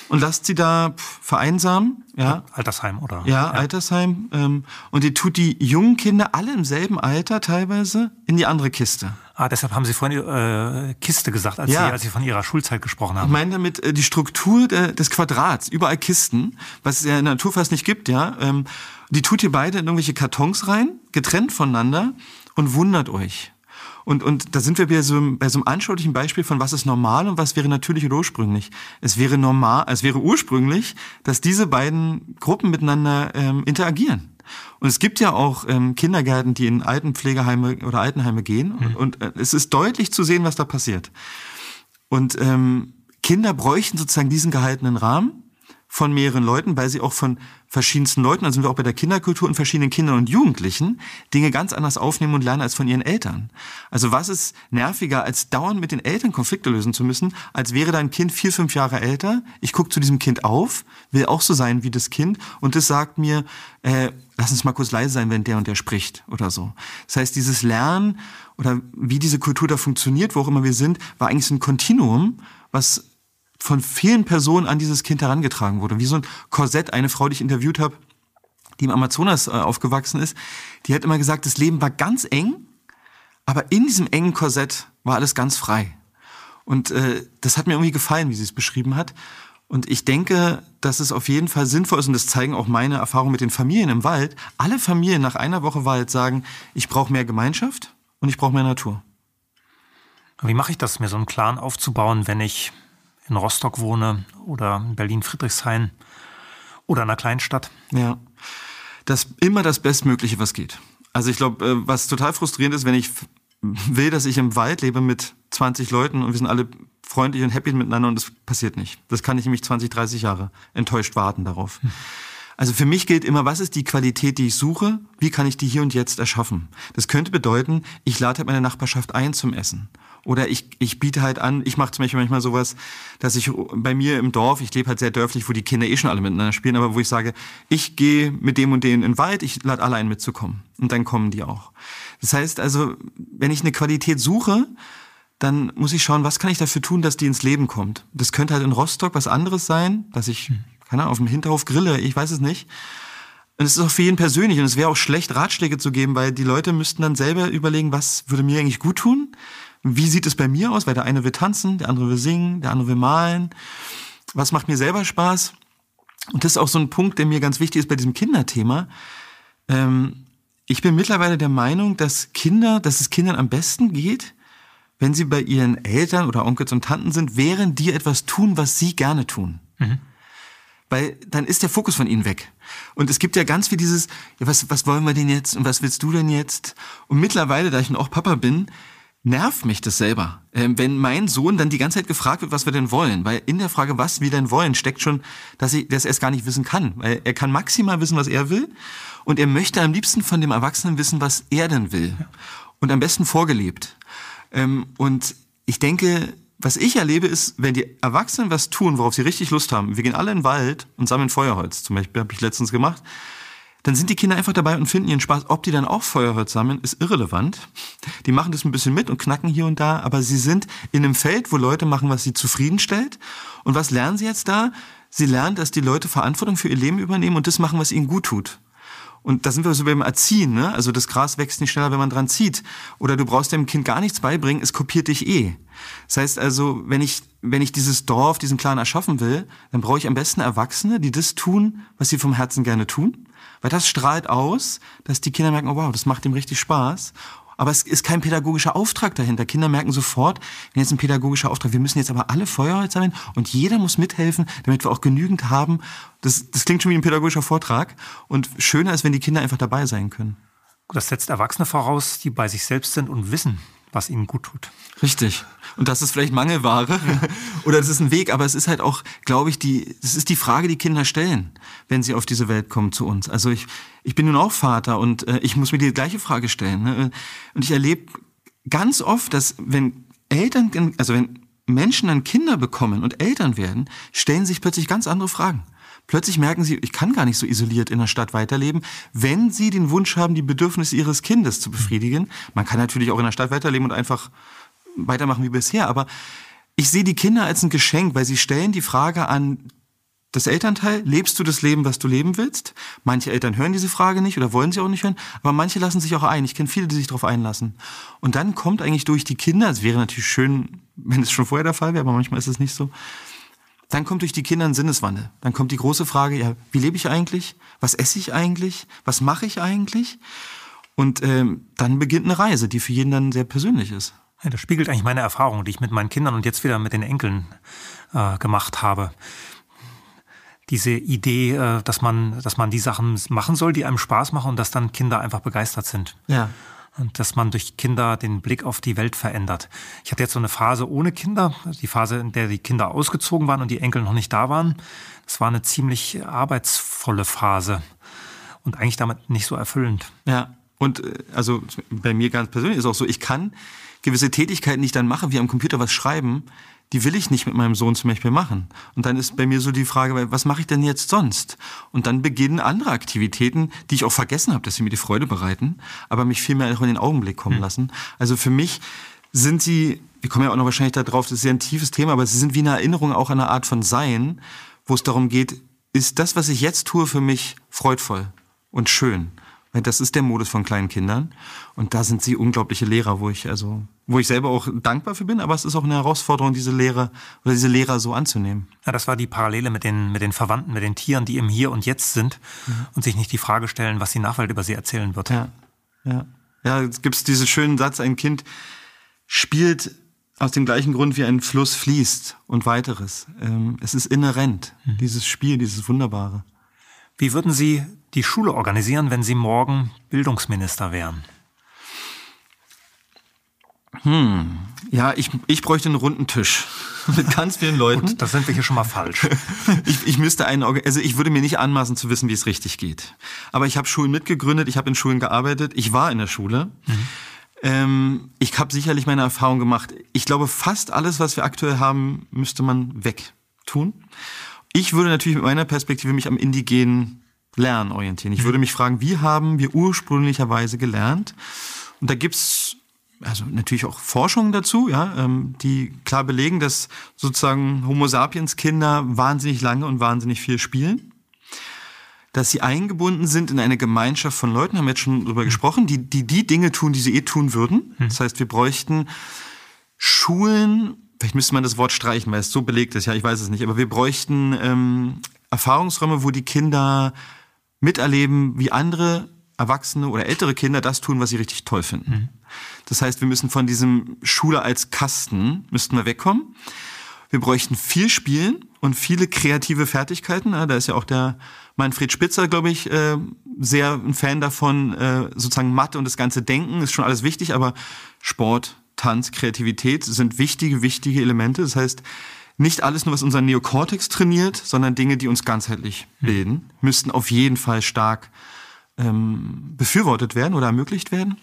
und lasst sie da vereinsamen. Ja. Altersheim, oder? Ja, ja. Altersheim. Ähm, und ihr tut die jungen Kinder, alle im selben Alter teilweise, in die andere Kiste. Ah, deshalb haben Sie vorhin äh, Kiste gesagt, als, ja. Sie, als Sie von Ihrer Schulzeit gesprochen haben. Ich meine damit äh, die Struktur de, des Quadrats, überall Kisten, was es ja in der Natur fast nicht gibt, ja. Ähm, die tut ihr beide in irgendwelche Kartons rein, getrennt voneinander und wundert euch. Und, und da sind wir bei so, bei so einem anschaulichen Beispiel von was ist normal und was wäre natürlich oder ursprünglich. Es wäre normal, es wäre ursprünglich, dass diese beiden Gruppen miteinander ähm, interagieren. Und es gibt ja auch ähm, Kindergärten, die in Altenpflegeheime oder Altenheime gehen. Mhm. Und, und äh, es ist deutlich zu sehen, was da passiert. Und ähm, Kinder bräuchten sozusagen diesen gehaltenen Rahmen von mehreren Leuten, weil sie auch von verschiedensten Leuten, also sind wir auch bei der Kinderkultur und verschiedenen Kindern und Jugendlichen, Dinge ganz anders aufnehmen und lernen als von ihren Eltern. Also was ist nerviger, als dauernd mit den Eltern Konflikte lösen zu müssen, als wäre dein Kind vier, fünf Jahre älter, ich gucke zu diesem Kind auf, will auch so sein wie das Kind und das sagt mir, äh, lass uns mal kurz leise sein, wenn der und der spricht oder so. Das heißt, dieses Lernen oder wie diese Kultur da funktioniert, wo auch immer wir sind, war eigentlich so ein Kontinuum, was von vielen Personen an dieses Kind herangetragen wurde. Wie so ein Korsett. Eine Frau, die ich interviewt habe, die im Amazonas äh, aufgewachsen ist, die hat immer gesagt, das Leben war ganz eng, aber in diesem engen Korsett war alles ganz frei. Und äh, das hat mir irgendwie gefallen, wie sie es beschrieben hat. Und ich denke, dass es auf jeden Fall sinnvoll ist, und das zeigen auch meine Erfahrungen mit den Familien im Wald. Alle Familien nach einer Woche Wald sagen, ich brauche mehr Gemeinschaft und ich brauche mehr Natur. Wie mache ich das, mir so einen Clan aufzubauen, wenn ich in Rostock wohne oder in Berlin-Friedrichshain oder in einer Kleinstadt. Ja. das immer das Bestmögliche, was geht. Also ich glaube, äh, was total frustrierend ist, wenn ich will, dass ich im Wald lebe mit 20 Leuten und wir sind alle freundlich und happy miteinander und das passiert nicht. Das kann ich nämlich 20, 30 Jahre enttäuscht warten darauf. Hm. Also für mich gilt immer, was ist die Qualität, die ich suche? Wie kann ich die hier und jetzt erschaffen? Das könnte bedeuten, ich lade halt meine Nachbarschaft ein zum Essen. Oder ich, ich biete halt an, ich mache zum Beispiel manchmal sowas, dass ich bei mir im Dorf, ich lebe halt sehr dörflich, wo die Kinder eh schon alle miteinander spielen, aber wo ich sage, ich gehe mit dem und denen in den Wald, ich lade alle ein mitzukommen. Und dann kommen die auch. Das heißt also, wenn ich eine Qualität suche, dann muss ich schauen, was kann ich dafür tun, dass die ins Leben kommt. Das könnte halt in Rostock was anderes sein, dass ich, hm. keine Ahnung, auf dem Hinterhof grille, ich weiß es nicht. Und es ist auch für jeden persönlich und es wäre auch schlecht, Ratschläge zu geben, weil die Leute müssten dann selber überlegen, was würde mir eigentlich gut tun wie sieht es bei mir aus? Weil der eine will tanzen, der andere will singen, der andere will malen. Was macht mir selber Spaß? Und das ist auch so ein Punkt, der mir ganz wichtig ist bei diesem Kinderthema. Ähm, ich bin mittlerweile der Meinung, dass Kinder, dass es Kindern am besten geht, wenn sie bei ihren Eltern oder Onkels und Tanten sind, während die etwas tun, was sie gerne tun. Mhm. Weil dann ist der Fokus von ihnen weg. Und es gibt ja ganz viel dieses, ja, was, was wollen wir denn jetzt und was willst du denn jetzt? Und mittlerweile, da ich auch Papa bin, nervt mich das selber, ähm, wenn mein Sohn dann die ganze Zeit gefragt wird, was wir denn wollen. Weil in der Frage, was wir denn wollen, steckt schon, dass, ich, dass er es gar nicht wissen kann. Weil er kann maximal wissen, was er will. Und er möchte am liebsten von dem Erwachsenen wissen, was er denn will. Und am besten vorgelebt. Ähm, und ich denke, was ich erlebe, ist, wenn die Erwachsenen was tun, worauf sie richtig Lust haben. Wir gehen alle in den Wald und sammeln Feuerholz. Zum Beispiel habe ich letztens gemacht dann sind die Kinder einfach dabei und finden ihren Spaß. Ob die dann auch Feuerholz sammeln, ist irrelevant. Die machen das ein bisschen mit und knacken hier und da, aber sie sind in einem Feld, wo Leute machen, was sie zufriedenstellt. Und was lernen sie jetzt da? Sie lernen, dass die Leute Verantwortung für ihr Leben übernehmen und das machen, was ihnen gut tut. Und da sind wir so beim Erziehen, ne? Also das Gras wächst nicht schneller, wenn man dran zieht. Oder du brauchst dem Kind gar nichts beibringen, es kopiert dich eh. Das heißt also, wenn ich, wenn ich dieses Dorf, diesen Clan erschaffen will, dann brauche ich am besten Erwachsene, die das tun, was sie vom Herzen gerne tun. Weil das strahlt aus, dass die Kinder merken, oh wow, das macht ihm richtig Spaß. Aber es ist kein pädagogischer Auftrag dahinter. Kinder merken sofort, wenn jetzt ein pädagogischer Auftrag, wir müssen jetzt aber alle Feuerholz sammeln und jeder muss mithelfen, damit wir auch genügend haben. Das, das klingt schon wie ein pädagogischer Vortrag. Und schöner ist, wenn die Kinder einfach dabei sein können. Das setzt Erwachsene voraus, die bei sich selbst sind und wissen, was ihnen gut tut. Richtig. Und das ist vielleicht Mangelware oder das ist ein Weg, aber es ist halt auch, glaube ich, die, das ist die Frage, die Kinder stellen, wenn sie auf diese Welt kommen zu uns. Also ich, ich bin nun auch Vater und äh, ich muss mir die gleiche Frage stellen. Ne? Und ich erlebe ganz oft, dass wenn Eltern, also wenn Menschen dann Kinder bekommen und Eltern werden, stellen sich plötzlich ganz andere Fragen. Plötzlich merken sie, ich kann gar nicht so isoliert in der Stadt weiterleben, wenn sie den Wunsch haben, die Bedürfnisse ihres Kindes zu befriedigen. Man kann natürlich auch in der Stadt weiterleben und einfach weitermachen wie bisher, aber ich sehe die Kinder als ein Geschenk, weil sie stellen die Frage an das Elternteil, lebst du das Leben, was du leben willst? Manche Eltern hören diese Frage nicht oder wollen sie auch nicht hören, aber manche lassen sich auch ein. Ich kenne viele, die sich darauf einlassen. Und dann kommt eigentlich durch die Kinder, es wäre natürlich schön, wenn es schon vorher der Fall wäre, aber manchmal ist es nicht so, dann kommt durch die Kinder ein Sinneswandel. Dann kommt die große Frage, ja, wie lebe ich eigentlich? Was esse ich eigentlich? Was mache ich eigentlich? Und ähm, dann beginnt eine Reise, die für jeden dann sehr persönlich ist. Ja, das spiegelt eigentlich meine Erfahrung, die ich mit meinen Kindern und jetzt wieder mit den Enkeln äh, gemacht habe. Diese Idee, äh, dass man, dass man die Sachen machen soll, die einem Spaß machen und dass dann Kinder einfach begeistert sind. Ja und dass man durch Kinder den Blick auf die Welt verändert. Ich hatte jetzt so eine Phase ohne Kinder, die Phase, in der die Kinder ausgezogen waren und die Enkel noch nicht da waren. Das war eine ziemlich arbeitsvolle Phase und eigentlich damit nicht so erfüllend. Ja, und äh, also bei mir ganz persönlich ist auch so, ich kann gewisse Tätigkeiten, die ich dann mache, wie am Computer was schreiben, die will ich nicht mit meinem Sohn zum Beispiel machen. Und dann ist bei mir so die Frage, was mache ich denn jetzt sonst? Und dann beginnen andere Aktivitäten, die ich auch vergessen habe, dass sie mir die Freude bereiten, aber mich viel mehr auch in den Augenblick kommen hm. lassen. Also für mich sind sie, wir kommen ja auch noch wahrscheinlich darauf, das ist ja ein tiefes Thema, aber sie sind wie eine Erinnerung auch an eine Art von Sein, wo es darum geht, ist das, was ich jetzt tue, für mich freudvoll und schön? Das ist der Modus von kleinen Kindern. Und da sind sie unglaubliche Lehrer, wo ich also, wo ich selber auch dankbar für bin, aber es ist auch eine Herausforderung, diese Lehrer oder diese Lehrer so anzunehmen. Ja, das war die Parallele mit den, mit den Verwandten, mit den Tieren, die im Hier und Jetzt sind mhm. und sich nicht die Frage stellen, was die Nachwelt über sie erzählen wird. Ja, ja. Ja, es gibt diesen schönen Satz, ein Kind spielt aus dem gleichen Grund, wie ein Fluss fließt und weiteres. Ähm, es ist inhärent, mhm. dieses Spiel, dieses Wunderbare. Wie würden Sie die Schule organisieren, wenn Sie morgen Bildungsminister wären? Hm. Ja, ich, ich bräuchte einen runden Tisch <laughs> mit ganz vielen Leuten. Gut, das sind wir hier schon mal falsch. <laughs> ich, ich müsste einen, also ich würde mir nicht anmaßen zu wissen, wie es richtig geht. Aber ich habe Schulen mitgegründet, ich habe in Schulen gearbeitet, ich war in der Schule. Mhm. Ähm, ich habe sicherlich meine Erfahrung gemacht. Ich glaube, fast alles, was wir aktuell haben, müsste man wegtun. Ich würde natürlich mit meiner Perspektive mich am indigenen Lernen orientieren. Ich mhm. würde mich fragen, wie haben wir ursprünglicherweise gelernt? Und da gibt's also natürlich auch Forschungen dazu, ja, ähm, die klar belegen, dass sozusagen Homo sapiens Kinder wahnsinnig lange und wahnsinnig viel spielen. Dass sie eingebunden sind in eine Gemeinschaft von Leuten, haben wir jetzt schon drüber gesprochen, die, die die Dinge tun, die sie eh tun würden. Hm. Das heißt, wir bräuchten Schulen, vielleicht müsste man das Wort streichen, weil es so belegt ist, ja, ich weiß es nicht, aber wir bräuchten ähm, Erfahrungsräume, wo die Kinder miterleben, wie andere Erwachsene oder ältere Kinder das tun, was sie richtig toll finden. Mhm. Das heißt, wir müssen von diesem Schule als Kasten, müssten wir wegkommen. Wir bräuchten viel Spielen und viele kreative Fertigkeiten. Da ist ja auch der Manfred Spitzer, glaube ich, äh, sehr ein Fan davon. Äh, sozusagen Mathe und das ganze Denken ist schon alles wichtig, aber Sport, Tanz, Kreativität sind wichtige, wichtige Elemente. Das heißt, nicht alles nur, was unseren Neokortex trainiert, sondern Dinge, die uns ganzheitlich mhm. bilden, müssten auf jeden Fall stark ähm, befürwortet werden oder ermöglicht werden.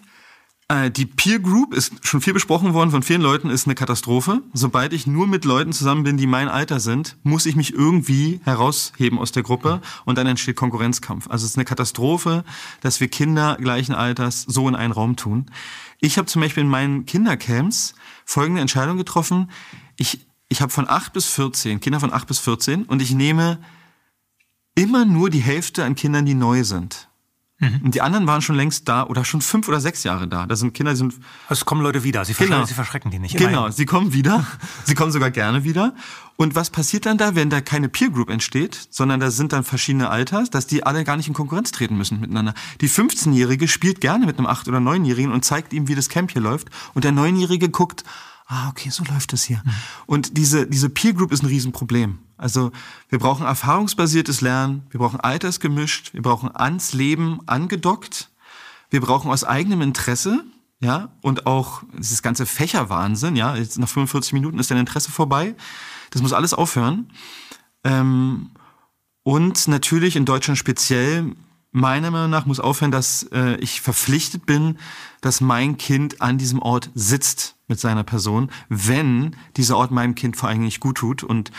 Äh, die Peer Group ist schon viel besprochen worden von vielen Leuten, ist eine Katastrophe. Sobald ich nur mit Leuten zusammen bin, die mein Alter sind, muss ich mich irgendwie herausheben aus der Gruppe und dann entsteht Konkurrenzkampf. Also es ist eine Katastrophe, dass wir Kinder gleichen Alters so in einen Raum tun. Ich habe zum Beispiel in meinen Kindercamps folgende Entscheidung getroffen. Ich, ich habe von 8 bis 14, Kinder von 8 bis 14 und ich nehme immer nur die Hälfte an Kindern, die neu sind. Mhm. Und die anderen waren schon längst da oder schon fünf oder sechs Jahre da. Das sind Kinder, die sind. Also es kommen Leute wieder. Sie, genau. sie verschrecken die nicht. Genau, sie kommen wieder. <laughs> sie kommen sogar gerne wieder. Und was passiert dann da, wenn da keine Peer Group entsteht, sondern da sind dann verschiedene Alters, dass die alle gar nicht in Konkurrenz treten müssen miteinander. Die 15-Jährige spielt gerne mit einem 8- oder 9-Jährigen und zeigt ihm, wie das Camp hier läuft. Und der 9-Jährige guckt, ah, okay, so läuft es hier. Mhm. Und diese, diese Peer Group ist ein Riesenproblem. Also wir brauchen erfahrungsbasiertes Lernen, wir brauchen altersgemischt, wir brauchen ans Leben angedockt, wir brauchen aus eigenem Interesse, ja, und auch dieses ganze Fächerwahnsinn, ja, jetzt nach 45 Minuten ist dein Interesse vorbei. Das muss alles aufhören. Ähm, und natürlich in Deutschland speziell meiner Meinung nach muss aufhören, dass äh, ich verpflichtet bin, dass mein Kind an diesem Ort sitzt mit seiner Person, wenn dieser Ort meinem Kind vor allem nicht gut tut. Und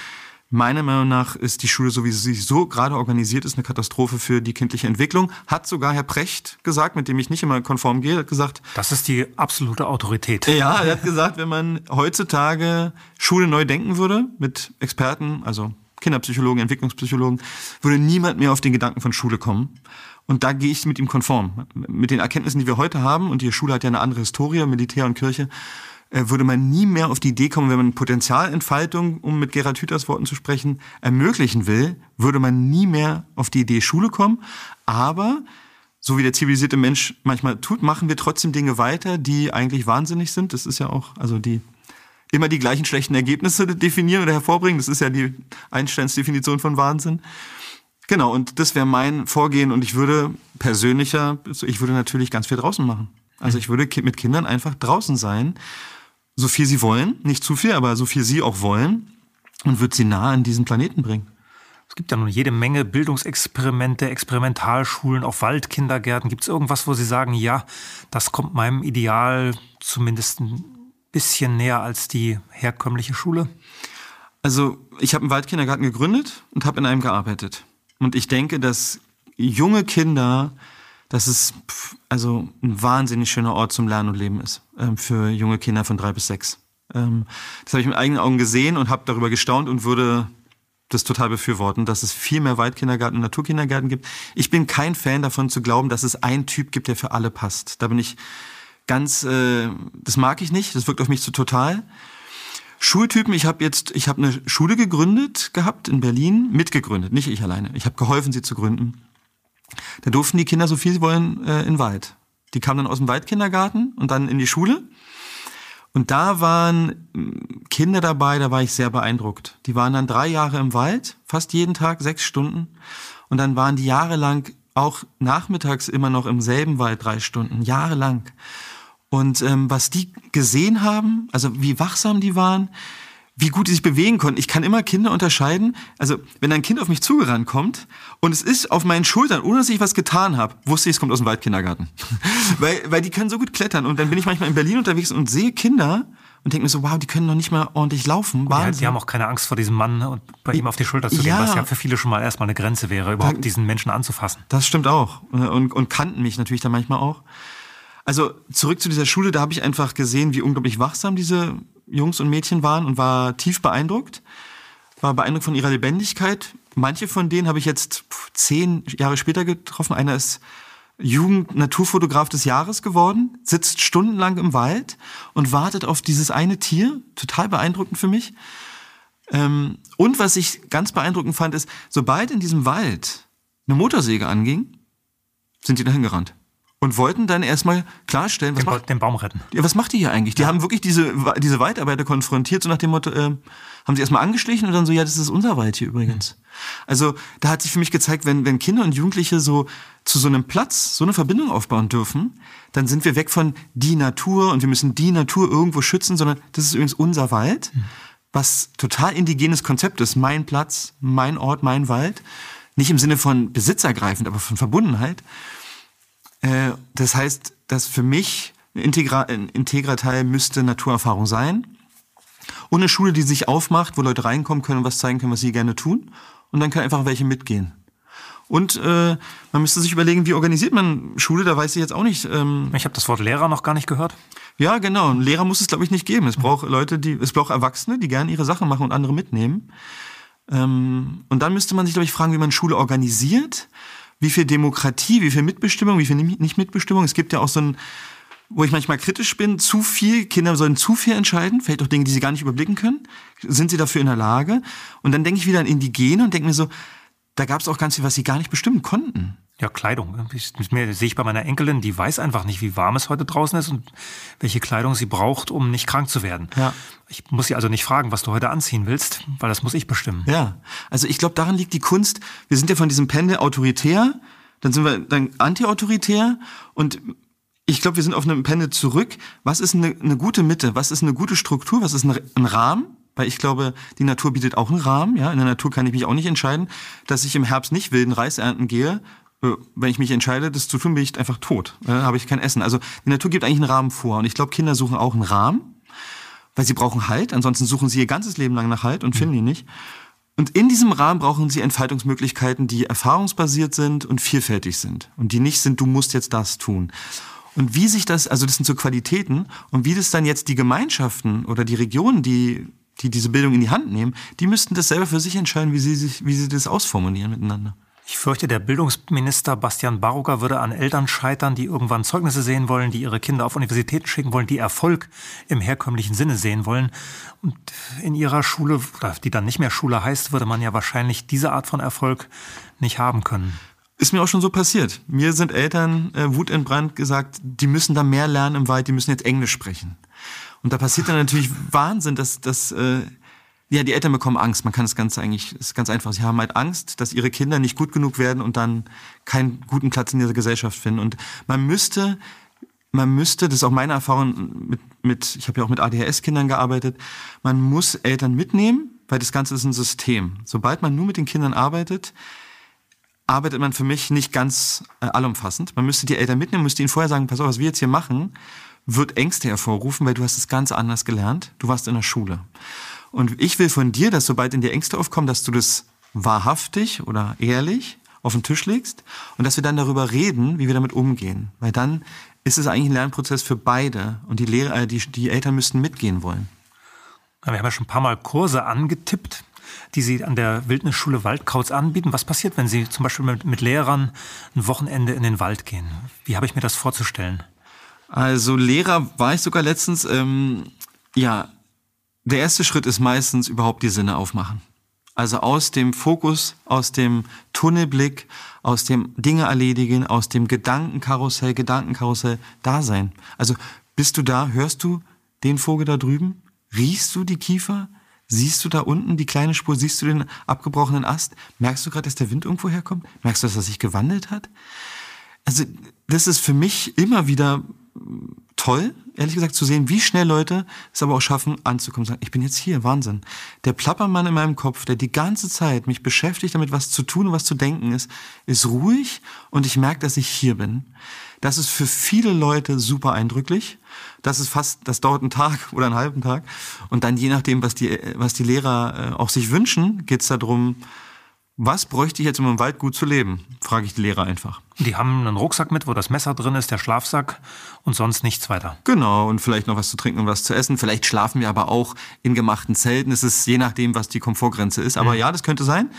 meiner Meinung nach ist die Schule, so wie sie so gerade organisiert ist, eine Katastrophe für die kindliche Entwicklung. Hat sogar Herr Precht gesagt, mit dem ich nicht immer konform gehe, hat gesagt. Das ist die absolute Autorität. Ja, er hat gesagt, wenn man heutzutage Schule neu denken würde, mit Experten, also Kinderpsychologen, Entwicklungspsychologen, würde niemand mehr auf den Gedanken von Schule kommen. Und da gehe ich mit ihm konform. Mit den Erkenntnissen, die wir heute haben, und die Schule hat ja eine andere Historie, Militär und Kirche, würde man nie mehr auf die Idee kommen, wenn man Potenzialentfaltung, um mit Gerhard Hüthers Worten zu sprechen, ermöglichen will, würde man nie mehr auf die Idee Schule kommen. Aber so wie der zivilisierte Mensch manchmal tut, machen wir trotzdem Dinge weiter, die eigentlich wahnsinnig sind. Das ist ja auch, also die immer die gleichen schlechten Ergebnisse definieren oder hervorbringen. Das ist ja die Einsteins Definition von Wahnsinn. Genau, und das wäre mein Vorgehen und ich würde persönlicher, ich würde natürlich ganz viel draußen machen. Also ich würde mit Kindern einfach draußen sein, so viel sie wollen, nicht zu viel, aber so viel sie auch wollen und würde sie nah an diesen Planeten bringen. Es gibt ja nun jede Menge Bildungsexperimente, Experimentalschulen, auch Waldkindergärten. Gibt es irgendwas, wo Sie sagen, ja, das kommt meinem Ideal zumindest ein bisschen näher als die herkömmliche Schule? Also ich habe einen Waldkindergarten gegründet und habe in einem gearbeitet. Und ich denke, dass junge Kinder, dass es also ein wahnsinnig schöner Ort zum Lernen und Leben ist ähm, für junge Kinder von drei bis sechs. Ähm, das habe ich mit eigenen Augen gesehen und habe darüber gestaunt und würde das total befürworten, dass es viel mehr Waldkindergarten und Naturkindergärten gibt. Ich bin kein Fan davon zu glauben, dass es einen Typ gibt, der für alle passt. Da bin ich ganz, äh, das mag ich nicht, das wirkt auf mich zu total. Schultypen, ich habe jetzt, ich habe eine Schule gegründet gehabt in Berlin, mitgegründet, nicht ich alleine. Ich habe geholfen, sie zu gründen. Da durften die Kinder so viel sie wollen äh, in den Wald. Die kamen dann aus dem Waldkindergarten und dann in die Schule. Und da waren mm, Kinder dabei, da war ich sehr beeindruckt. Die waren dann drei Jahre im Wald, fast jeden Tag sechs Stunden. Und dann waren die jahrelang auch nachmittags immer noch im selben Wald drei Stunden, jahrelang. Und ähm, was die gesehen haben, also wie wachsam die waren, wie gut die sich bewegen konnten. Ich kann immer Kinder unterscheiden. Also, wenn ein Kind auf mich zugerannt kommt und es ist auf meinen Schultern, ohne dass ich was getan habe, wusste ich, es kommt aus dem Waldkindergarten. <laughs> weil, weil die können so gut klettern. Und dann bin ich manchmal in Berlin unterwegs und sehe Kinder und denke mir so, wow, die können noch nicht mal ordentlich laufen. Ja, die haben auch keine Angst vor diesem Mann und bei ihm auf die Schulter zu gehen, ja, was ja für viele schon mal erstmal eine Grenze wäre, überhaupt da, diesen Menschen anzufassen. Das stimmt auch. Und, und kannten mich natürlich dann manchmal auch. Also zurück zu dieser Schule, da habe ich einfach gesehen, wie unglaublich wachsam diese Jungs und Mädchen waren und war tief beeindruckt. War beeindruckt von ihrer Lebendigkeit. Manche von denen habe ich jetzt zehn Jahre später getroffen. Einer ist Jugend-Naturfotograf des Jahres geworden, sitzt stundenlang im Wald und wartet auf dieses eine Tier. Total beeindruckend für mich. Ähm, und was ich ganz beeindruckend fand, ist, sobald in diesem Wald eine Motorsäge anging, sind die dahin gerannt und wollten dann erstmal klarstellen, was den, macht, den Baum retten. Ja, was macht die hier eigentlich? Die ja. haben wirklich diese, diese Waldarbeiter konfrontiert, so nach dem Motto, äh, haben sie erstmal angeschlichen und dann so, ja, das ist unser Wald hier übrigens. Mhm. Also da hat sich für mich gezeigt, wenn, wenn Kinder und Jugendliche so zu so einem Platz so eine Verbindung aufbauen dürfen, dann sind wir weg von die Natur und wir müssen die Natur irgendwo schützen, sondern das ist übrigens unser Wald, mhm. was total indigenes Konzept ist. Mein Platz, mein Ort, mein Wald. Nicht im Sinne von besitzergreifend, aber von Verbundenheit. Äh, das heißt, dass für mich ein, integra ein integrer Teil müsste Naturerfahrung sein. Und eine Schule, die sich aufmacht, wo Leute reinkommen können und was zeigen können, was sie gerne tun. Und dann können einfach welche mitgehen. Und äh, man müsste sich überlegen, wie organisiert man Schule, da weiß ich jetzt auch nicht. Ähm ich habe das Wort Lehrer noch gar nicht gehört. Ja, genau. Ein Lehrer muss es, glaube ich, nicht geben. Es braucht Leute, die, es braucht Erwachsene, die gerne ihre Sachen machen und andere mitnehmen. Ähm, und dann müsste man sich, glaube ich, fragen, wie man Schule organisiert wie viel Demokratie, wie viel Mitbestimmung, wie viel nicht Mitbestimmung. Es gibt ja auch so ein, wo ich manchmal kritisch bin, zu viel, Kinder sollen zu viel entscheiden, vielleicht auch Dinge, die sie gar nicht überblicken können. Sind sie dafür in der Lage? Und dann denke ich wieder an Indigene und denke mir so, da gab es auch ganz viel, was sie gar nicht bestimmen konnten. Ja, Kleidung. Das sehe ich bei meiner Enkelin, die weiß einfach nicht, wie warm es heute draußen ist und welche Kleidung sie braucht, um nicht krank zu werden. Ja. Ich muss sie also nicht fragen, was du heute anziehen willst, weil das muss ich bestimmen. Ja, also ich glaube, daran liegt die Kunst. Wir sind ja von diesem Pendel autoritär, dann sind wir dann anti-autoritär und ich glaube, wir sind auf einem Pendel zurück. Was ist eine, eine gute Mitte? Was ist eine gute Struktur? Was ist ein, ein Rahmen? Weil ich glaube, die Natur bietet auch einen Rahmen. Ja, in der Natur kann ich mich auch nicht entscheiden, dass ich im Herbst nicht wilden Reis ernten gehe, wenn ich mich entscheide, das zu tun, bin ich einfach tot. Dann äh, habe ich kein Essen. Also die Natur gibt eigentlich einen Rahmen vor. Und ich glaube, Kinder suchen auch einen Rahmen, weil sie brauchen Halt. Ansonsten suchen sie ihr ganzes Leben lang nach Halt und finden ihn nicht. Und in diesem Rahmen brauchen sie Entfaltungsmöglichkeiten, die erfahrungsbasiert sind und vielfältig sind. Und die nicht sind, du musst jetzt das tun. Und wie sich das, also das sind so Qualitäten, und wie das dann jetzt die Gemeinschaften oder die Regionen, die, die diese Bildung in die Hand nehmen, die müssten das selber für sich entscheiden, wie sie sich, wie sie das ausformulieren miteinander. Ich fürchte, der Bildungsminister Bastian Barucker würde an Eltern scheitern, die irgendwann Zeugnisse sehen wollen, die ihre Kinder auf Universitäten schicken wollen, die Erfolg im herkömmlichen Sinne sehen wollen. Und in ihrer Schule, die dann nicht mehr Schule heißt, würde man ja wahrscheinlich diese Art von Erfolg nicht haben können. Ist mir auch schon so passiert. Mir sind Eltern äh, wutentbrannt gesagt, die müssen da mehr lernen im Wald, die müssen jetzt Englisch sprechen. Und da passiert dann natürlich Wahnsinn, dass, dass äh, ja, die Eltern bekommen Angst. Man kann es ganz eigentlich, ist ganz einfach. Sie haben halt Angst, dass ihre Kinder nicht gut genug werden und dann keinen guten Platz in dieser Gesellschaft finden. Und man müsste, man müsste, das ist auch meine Erfahrung mit, mit ich habe ja auch mit ADHS-Kindern gearbeitet, man muss Eltern mitnehmen, weil das Ganze ist ein System. Sobald man nur mit den Kindern arbeitet, arbeitet man für mich nicht ganz äh, allumfassend. Man müsste die Eltern mitnehmen, müsste ihnen vorher sagen, pass auf, was wir jetzt hier machen, wird Ängste hervorrufen, weil du hast es ganz anders gelernt. Du warst in der Schule. Und ich will von dir, dass sobald in dir Ängste aufkommen, dass du das wahrhaftig oder ehrlich auf den Tisch legst und dass wir dann darüber reden, wie wir damit umgehen. Weil dann ist es eigentlich ein Lernprozess für beide und die, Lehrer, äh, die, die Eltern müssten mitgehen wollen. Wir haben ja schon ein paar Mal Kurse angetippt, die Sie an der Wildnisschule Waldkauz anbieten. Was passiert, wenn Sie zum Beispiel mit, mit Lehrern ein Wochenende in den Wald gehen? Wie habe ich mir das vorzustellen? Also Lehrer war ich sogar letztens. Ähm, ja, der erste Schritt ist meistens überhaupt die Sinne aufmachen. Also aus dem Fokus, aus dem Tunnelblick, aus dem Dinge erledigen, aus dem Gedankenkarussell, Gedankenkarussell da sein. Also bist du da, hörst du, den Vogel da drüben? Riechst du die Kiefer? Siehst du da unten die kleine Spur? Siehst du den abgebrochenen Ast? Merkst du gerade, dass der Wind irgendwo herkommt? Merkst du, dass er sich gewandelt hat? Also, das ist für mich immer wieder toll, ehrlich gesagt, zu sehen, wie schnell Leute es aber auch schaffen, anzukommen. Sagen, ich bin jetzt hier, Wahnsinn. Der Plappermann in meinem Kopf, der die ganze Zeit mich beschäftigt, damit was zu tun und was zu denken ist, ist ruhig und ich merke, dass ich hier bin. Das ist für viele Leute super eindrücklich. Das ist fast, das dauert einen Tag oder einen halben Tag. Und dann je nachdem, was die, was die Lehrer äh, auch sich wünschen, geht es darum, was bräuchte ich jetzt, um im Wald gut zu leben? Frage ich die Lehrer einfach. Die haben einen Rucksack mit, wo das Messer drin ist, der Schlafsack und sonst nichts weiter. Genau, und vielleicht noch was zu trinken und was zu essen. Vielleicht schlafen wir aber auch in gemachten Zelten. Es ist je nachdem, was die Komfortgrenze ist. Aber mhm. ja, das könnte sein.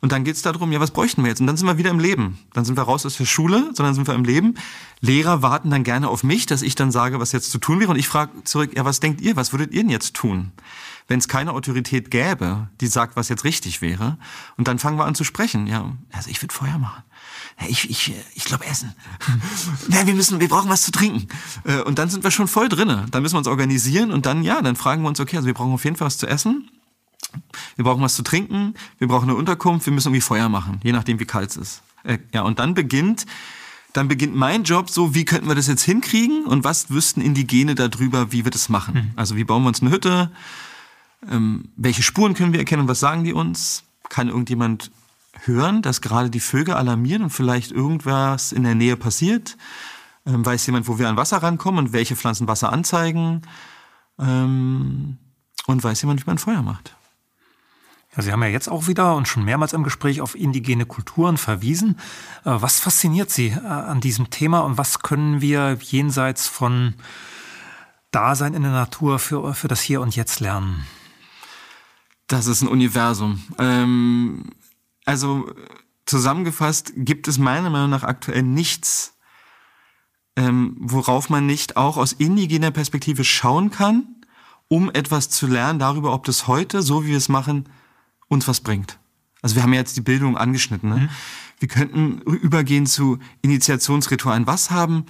Und dann geht es darum, ja, was bräuchten wir jetzt? Und dann sind wir wieder im Leben. Dann sind wir raus aus der Schule, sondern sind wir im Leben. Lehrer warten dann gerne auf mich, dass ich dann sage, was jetzt zu tun wäre. Und ich frage zurück, ja, was denkt ihr? Was würdet ihr denn jetzt tun? Wenn es keine Autorität gäbe, die sagt, was jetzt richtig wäre. Und dann fangen wir an zu sprechen. Ja, also ich würde Feuer machen. Ich ich, ich glaube Essen. <laughs> ja, wir müssen, wir brauchen was zu trinken. Äh, und dann sind wir schon voll drinne. Dann müssen wir uns organisieren und dann, ja, dann fragen wir uns, okay, also wir brauchen auf jeden Fall was zu essen. Wir brauchen was zu trinken, wir brauchen eine Unterkunft, wir müssen irgendwie Feuer machen, je nachdem wie kalt es ist. Äh, ja, und dann beginnt, dann beginnt mein Job so, wie könnten wir das jetzt hinkriegen und was wüssten Indigene darüber, wie wir das machen? Mhm. Also wie bauen wir uns eine Hütte? Ähm, welche Spuren können wir erkennen und was sagen die uns? Kann irgendjemand hören, dass gerade die Vögel alarmieren und vielleicht irgendwas in der Nähe passiert? Ähm, weiß jemand, wo wir an Wasser rankommen und welche Pflanzen Wasser anzeigen? Ähm, und weiß jemand, wie man Feuer macht? Ja, Sie haben ja jetzt auch wieder und schon mehrmals im Gespräch auf indigene Kulturen verwiesen. Äh, was fasziniert Sie äh, an diesem Thema und was können wir jenseits von Dasein in der Natur für, für das Hier und Jetzt lernen? Das ist ein Universum. Ähm, also zusammengefasst gibt es meiner Meinung nach aktuell nichts, ähm, worauf man nicht auch aus indigener Perspektive schauen kann, um etwas zu lernen darüber, ob das heute, so wie wir es machen, uns was bringt. Also wir haben ja jetzt die Bildung angeschnitten. Ne? Mhm. Wir könnten übergehen zu Initiationsritualen. Was haben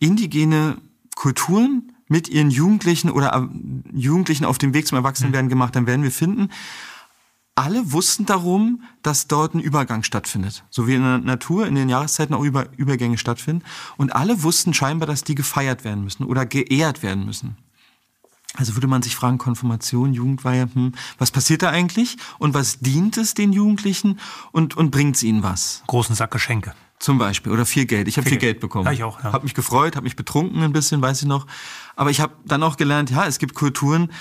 indigene Kulturen mit ihren Jugendlichen oder äh, Jugendlichen auf dem Weg zum Erwachsenenwerden mhm. gemacht? Dann werden wir finden, alle wussten darum, dass dort ein Übergang stattfindet. So wie in der Natur in den Jahreszeiten auch Über Übergänge stattfinden. Und alle wussten scheinbar, dass die gefeiert werden müssen oder geehrt werden müssen. Also würde man sich fragen, Konfirmation, Jugendweihe, hm, was passiert da eigentlich und was dient es den Jugendlichen und, und bringt es ihnen was? Großen Sack Geschenke. Zum Beispiel. Oder viel Geld. Ich habe viel, viel, Geld bekommen. Ja, ich auch, ja. Hab mich gefreut, habe mich betrunken ein bisschen, weiß ich noch. Aber ich habe dann auch gelernt, ja, es gibt Kulturen,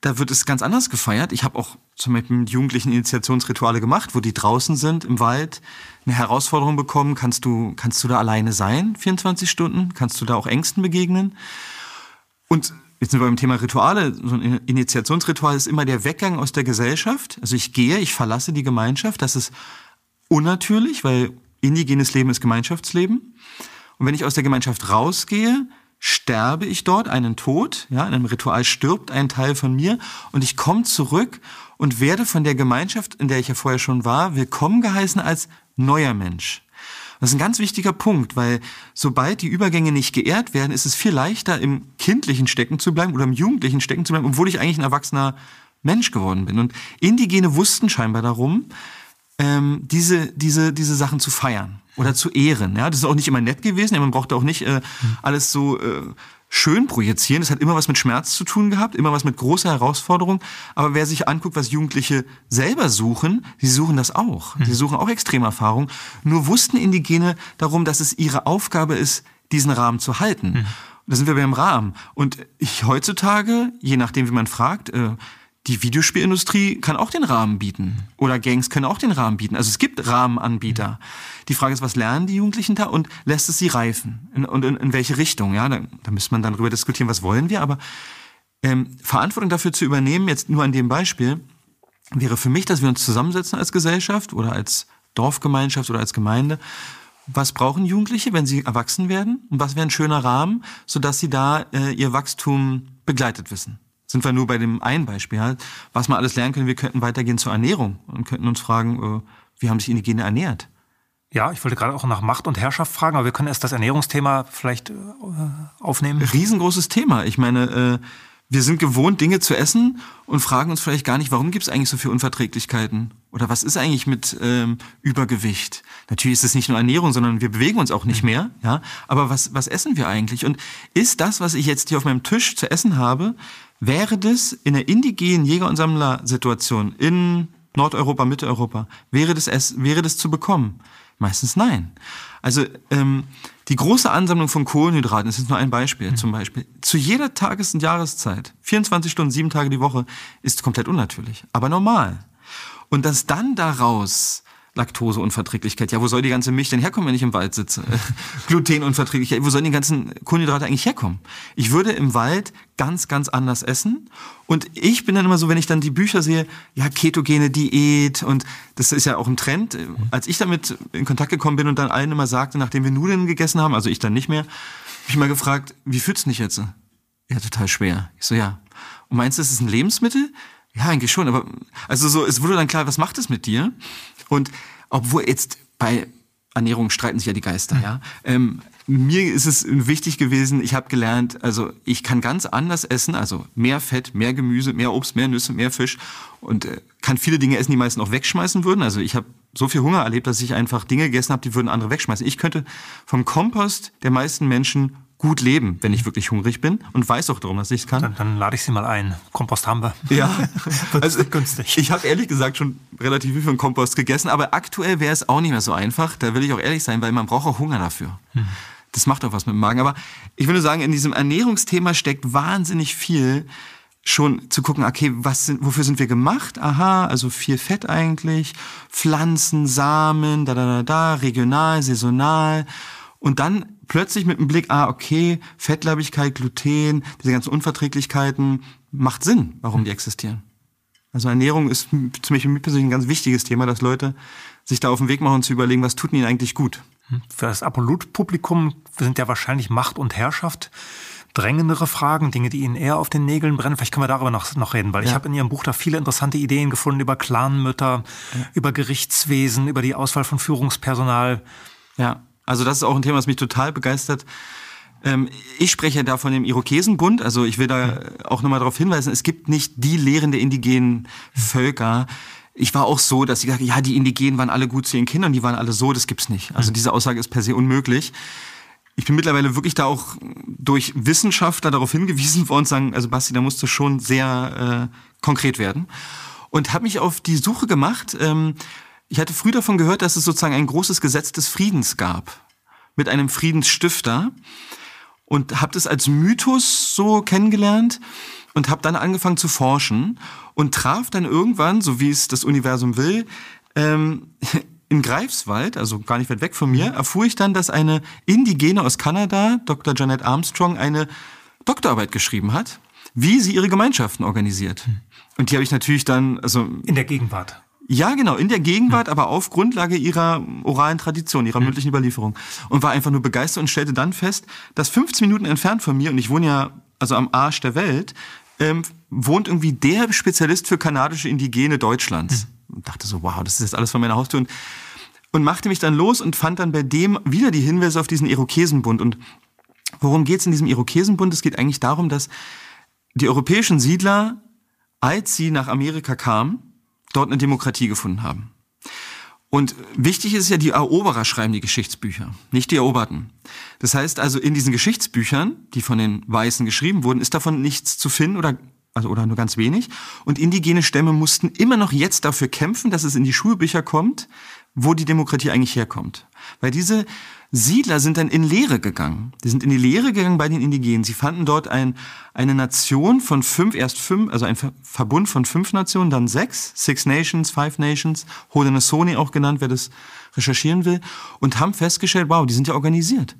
da wird es ganz anders gefeiert. Ich habe auch zum Beispiel mit Jugendlichen Initiationsrituale gemacht, wo die draußen sind im Wald, eine Herausforderung bekommen. Kannst du, kannst du da alleine sein, 24 Stunden? Kannst du da auch Ängsten begegnen? Und Jetzt sind wir beim Thema Rituale. So ein Initiationsritual ist immer der Weggang aus der Gesellschaft. Also ich gehe, ich verlasse die Gemeinschaft. Das ist unnatürlich, weil indigenes Leben ist Gemeinschaftsleben. Und wenn ich aus der Gemeinschaft rausgehe, sterbe ich dort einen Tod. Ja, in einem Ritual stirbt ein Teil von mir und ich komme zurück und werde von der Gemeinschaft, in der ich ja vorher schon war, willkommen geheißen als neuer Mensch. Das ist ein ganz wichtiger Punkt, weil sobald die Übergänge nicht geehrt werden, ist es viel leichter, im Kindlichen stecken zu bleiben oder im Jugendlichen stecken zu bleiben, obwohl ich eigentlich ein erwachsener Mensch geworden bin. Und Indigene wussten scheinbar darum, ähm, diese, diese, diese Sachen zu feiern oder zu ehren. Ja, das ist auch nicht immer nett gewesen. Man brauchte auch nicht äh, alles so äh, schön projizieren. Das hat immer was mit Schmerz zu tun gehabt, immer was mit großer Herausforderung. Aber wer sich anguckt, was Jugendliche selber suchen, sie suchen das auch. Mhm. Sie suchen auch Extremerfahrung. Nur wussten Indigene darum, dass es ihre Aufgabe ist, diesen Rahmen zu halten. Mhm. Da sind wir beim Rahmen. Und ich heutzutage, je nachdem, wie man fragt, äh, die Videospielindustrie kann auch den Rahmen bieten. Oder Gangs können auch den Rahmen bieten. Also es gibt Rahmenanbieter. Die Frage ist, was lernen die Jugendlichen da und lässt es sie reifen? Und in, in welche Richtung? Ja, da, da müsste man dann drüber diskutieren, was wollen wir. Aber ähm, Verantwortung dafür zu übernehmen, jetzt nur an dem Beispiel, wäre für mich, dass wir uns zusammensetzen als Gesellschaft oder als Dorfgemeinschaft oder als Gemeinde. Was brauchen Jugendliche, wenn sie erwachsen werden? Und was wäre ein schöner Rahmen, sodass sie da äh, ihr Wachstum begleitet wissen? Sind wir nur bei dem einen Beispiel halt, was wir alles lernen können. Wir könnten weitergehen zur Ernährung und könnten uns fragen, äh, wie haben sich Indigene ernährt? Ja, ich wollte gerade auch nach Macht und Herrschaft fragen, aber wir können erst das Ernährungsthema vielleicht äh, aufnehmen. Riesengroßes Thema. Ich meine, äh, wir sind gewohnt, Dinge zu essen und fragen uns vielleicht gar nicht, warum gibt es eigentlich so viele Unverträglichkeiten? Oder was ist eigentlich mit ähm, Übergewicht? Natürlich ist es nicht nur Ernährung, sondern wir bewegen uns auch nicht mehr. Ja, aber was was essen wir eigentlich? Und ist das, was ich jetzt hier auf meinem Tisch zu essen habe, wäre das in der indigenen Jäger- und Sammlersituation in Nordeuropa, Mitteleuropa, wäre das es, wäre das zu bekommen? Meistens nein. Also ähm, die große Ansammlung von Kohlenhydraten, das ist nur ein Beispiel, mhm. zum Beispiel, zu jeder Tages- und Jahreszeit, 24 Stunden, sieben Tage die Woche, ist komplett unnatürlich, aber normal. Und dass dann daraus Laktoseunverträglichkeit. Ja, wo soll die ganze Milch denn herkommen, wenn ich im Wald sitze? <laughs> Glutenunverträglichkeit. Wo sollen die ganzen Kohlenhydrate eigentlich herkommen? Ich würde im Wald ganz, ganz anders essen. Und ich bin dann immer so, wenn ich dann die Bücher sehe, ja, ketogene Diät und das ist ja auch ein Trend. Als ich damit in Kontakt gekommen bin und dann allen immer sagte, nachdem wir Nudeln gegessen haben, also ich dann nicht mehr, habe ich mal gefragt, wie fühlst du dich jetzt? Ja, total schwer. Ich so, ja. Und meinst du, das ist ein Lebensmittel? Ja, eigentlich schon, aber also so, es wurde dann klar, was macht es mit dir? Und obwohl jetzt bei Ernährung streiten sich ja die Geister, ja. Ähm, mir ist es wichtig gewesen, ich habe gelernt, also ich kann ganz anders essen, also mehr Fett, mehr Gemüse, mehr Obst, mehr Nüsse, mehr Fisch und äh, kann viele Dinge essen, die meisten auch wegschmeißen würden. Also ich habe so viel Hunger erlebt, dass ich einfach Dinge gegessen habe, die würden andere wegschmeißen. Ich könnte vom Kompost der meisten Menschen gut leben, wenn ich wirklich hungrig bin und weiß auch darum, dass ich es kann. Dann, dann, lade ich Sie mal ein. Kompost haben wir. Ja, <laughs> also günstig. Ich habe ehrlich gesagt schon relativ viel den Kompost gegessen, aber aktuell wäre es auch nicht mehr so einfach. Da will ich auch ehrlich sein, weil man braucht auch Hunger dafür. Hm. Das macht auch was mit dem Magen. Aber ich würde sagen, in diesem Ernährungsthema steckt wahnsinnig viel schon zu gucken, okay, was sind, wofür sind wir gemacht? Aha, also viel Fett eigentlich, Pflanzen, Samen, da, da, da, da, regional, saisonal. Und dann plötzlich mit dem Blick, ah, okay, Fettleibigkeit, Gluten, diese ganzen Unverträglichkeiten, macht Sinn, warum die existieren. Also Ernährung ist zum Beispiel mir persönlich ein ganz wichtiges Thema, dass Leute sich da auf den Weg machen und zu überlegen, was tut ihnen eigentlich gut. Hm. Für das Apollut-Publikum sind ja wahrscheinlich Macht und Herrschaft drängendere Fragen, Dinge, die Ihnen eher auf den Nägeln brennen. Vielleicht können wir darüber noch, noch reden, weil ja. ich habe in Ihrem Buch da viele interessante Ideen gefunden über Clanmütter, ja. über Gerichtswesen, über die Auswahl von Führungspersonal. Ja. Also das ist auch ein Thema, das mich total begeistert. Ähm, ich spreche da von dem Irokesenbund, also ich will da auch nochmal darauf hinweisen, es gibt nicht die Lehren der indigenen Völker. Ich war auch so, dass ich gesagt ja, die Indigenen waren alle gut zu ihren Kindern, die waren alle so, das gibt's nicht. Also diese Aussage ist per se unmöglich. Ich bin mittlerweile wirklich da auch durch Wissenschaftler darauf hingewiesen worden, sagen, also Basti, da musst du schon sehr äh, konkret werden. Und habe mich auf die Suche gemacht, ähm, ich hatte früh davon gehört, dass es sozusagen ein großes Gesetz des Friedens gab mit einem Friedensstifter und habe das als Mythos so kennengelernt und habe dann angefangen zu forschen und traf dann irgendwann, so wie es das Universum will, ähm, <laughs> in Greifswald, also gar nicht weit weg von mir, erfuhr ich dann, dass eine Indigene aus Kanada, Dr. Janet Armstrong, eine Doktorarbeit geschrieben hat, wie sie ihre Gemeinschaften organisiert. Und die habe ich natürlich dann, also in der Gegenwart. Ja, genau, in der Gegenwart, aber auf Grundlage ihrer oralen Tradition, ihrer mündlichen Überlieferung. Und war einfach nur begeistert und stellte dann fest, dass 15 Minuten entfernt von mir, und ich wohne ja also am Arsch der Welt, ähm, wohnt irgendwie der Spezialist für kanadische Indigene Deutschlands. Mhm. Und dachte so, wow, das ist jetzt alles von meiner Haustür. Und, und machte mich dann los und fand dann bei dem wieder die Hinweise auf diesen Irokesenbund. Und worum geht's in diesem Irokesenbund? Es geht eigentlich darum, dass die europäischen Siedler, als sie nach Amerika kamen, dort eine Demokratie gefunden haben. Und wichtig ist ja, die Eroberer schreiben die Geschichtsbücher, nicht die Eroberten. Das heißt also, in diesen Geschichtsbüchern, die von den Weißen geschrieben wurden, ist davon nichts zu finden oder, also, oder nur ganz wenig. Und indigene Stämme mussten immer noch jetzt dafür kämpfen, dass es in die Schulbücher kommt, wo die Demokratie eigentlich herkommt. Weil diese Siedler sind dann in Lehre gegangen. Die sind in die Lehre gegangen bei den Indigenen. Sie fanden dort ein, eine Nation von fünf, erst fünf, also ein Verbund von fünf Nationen, dann sechs, Six Nations, Five Nations, Haudenosaunee auch genannt, wer das recherchieren will, und haben festgestellt, wow, die sind ja organisiert.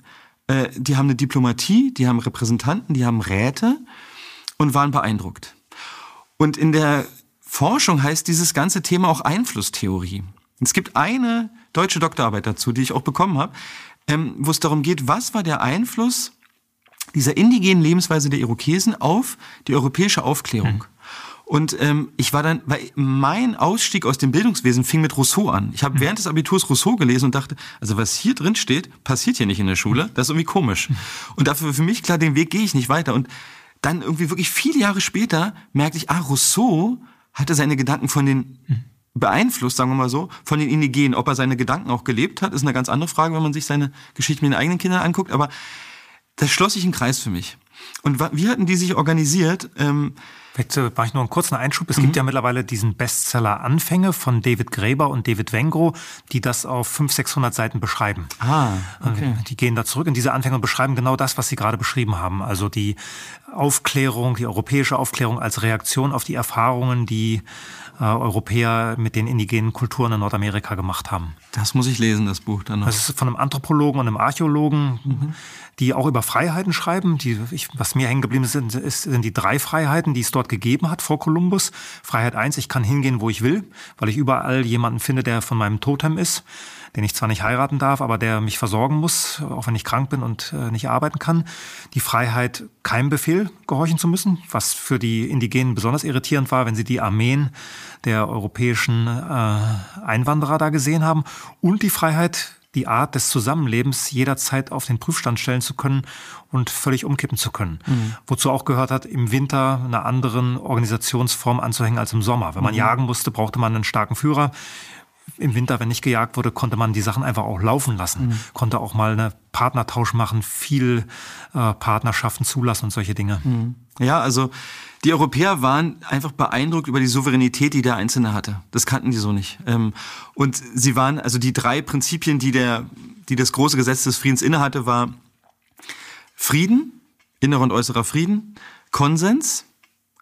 Äh, die haben eine Diplomatie, die haben Repräsentanten, die haben Räte und waren beeindruckt. Und in der Forschung heißt dieses ganze Thema auch Einflusstheorie. Es gibt eine deutsche Doktorarbeit dazu, die ich auch bekommen habe, ähm, wo es darum geht, was war der Einfluss dieser indigenen Lebensweise der Irokesen auf die europäische Aufklärung. Mhm. Und ähm, ich war dann, weil mein Ausstieg aus dem Bildungswesen fing mit Rousseau an. Ich habe mhm. während des Abiturs Rousseau gelesen und dachte, also was hier drin steht, passiert hier nicht in der Schule. Das ist irgendwie komisch. Mhm. Und dafür für mich klar, den Weg gehe ich nicht weiter. Und dann irgendwie wirklich viele Jahre später merkte ich, ah, Rousseau hatte seine Gedanken von den beeinflusst, sagen wir mal so, von den Indigenen. Ob er seine Gedanken auch gelebt hat, ist eine ganz andere Frage, wenn man sich seine Geschichte mit den eigenen Kindern anguckt. Aber das schloss sich ein Kreis für mich. Und wie hatten die sich organisiert? Ähm, Vielleicht äh, mache ich nur einen kurzen Einschub. Es mhm. gibt ja mittlerweile diesen Bestseller Anfänge von David Gräber und David Wengro, die das auf 500, 600 Seiten beschreiben. Ah, okay. Die gehen da zurück in diese Anfänge und beschreiben genau das, was Sie gerade beschrieben haben. Also die Aufklärung, die europäische Aufklärung als Reaktion auf die Erfahrungen, die äh, Europäer mit den indigenen Kulturen in Nordamerika gemacht haben. Das muss ich lesen, das Buch dann noch. Das ist von einem Anthropologen und einem Archäologen, mhm. die auch über Freiheiten schreiben. Die, ich, was mir hängen geblieben sind, ist, sind die drei Freiheiten, die es dort gegeben hat vor Kolumbus. Freiheit eins: ich kann hingehen, wo ich will, weil ich überall jemanden finde, der von meinem Totem ist den ich zwar nicht heiraten darf, aber der mich versorgen muss, auch wenn ich krank bin und äh, nicht arbeiten kann. Die Freiheit, keinem Befehl gehorchen zu müssen, was für die Indigenen besonders irritierend war, wenn sie die Armeen der europäischen äh, Einwanderer da gesehen haben. Und die Freiheit, die Art des Zusammenlebens jederzeit auf den Prüfstand stellen zu können und völlig umkippen zu können. Mhm. Wozu auch gehört hat, im Winter einer anderen Organisationsform anzuhängen als im Sommer. Wenn man mhm. jagen musste, brauchte man einen starken Führer im Winter, wenn nicht gejagt wurde, konnte man die Sachen einfach auch laufen lassen. Mhm. Konnte auch mal eine Partnertausch machen, viel äh, Partnerschaften zulassen und solche Dinge. Mhm. Ja, also die Europäer waren einfach beeindruckt über die Souveränität, die der Einzelne hatte. Das kannten die so nicht. Ähm, und sie waren, also die drei Prinzipien, die der, die das große Gesetz des Friedens innehatte, war Frieden, innerer und äußerer Frieden, Konsens,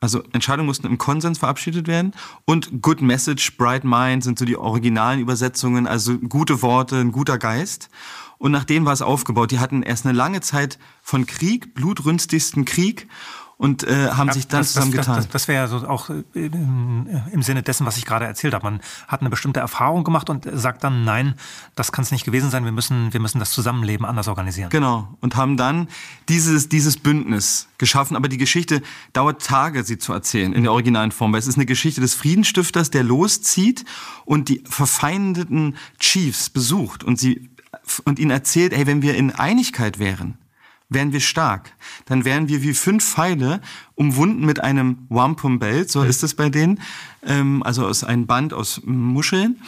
also Entscheidungen mussten im Konsens verabschiedet werden. Und Good Message, Bright Mind sind so die originalen Übersetzungen, also gute Worte, ein guter Geist. Und nach dem war es aufgebaut. Die hatten erst eine lange Zeit von Krieg, blutrünstigsten Krieg und äh, haben ja, sich dann das, zusammengetan. Das, das, das wäre ja so auch äh, im Sinne dessen, was ich gerade erzählt habe. Man hat eine bestimmte Erfahrung gemacht und sagt dann, nein, das kann es nicht gewesen sein. Wir müssen, wir müssen das Zusammenleben anders organisieren. Genau. Und haben dann dieses, dieses Bündnis geschaffen. Aber die Geschichte dauert Tage, sie zu erzählen in der originalen Form. Weil es ist eine Geschichte des Friedensstifters, der loszieht und die verfeindeten Chiefs besucht und sie und ihnen erzählt, hey, wenn wir in Einigkeit wären, wären wir stark. Dann wären wir wie fünf Pfeile umwunden mit einem Wampum Belt, so ist es bei denen, ähm, also aus einem Band aus Muscheln.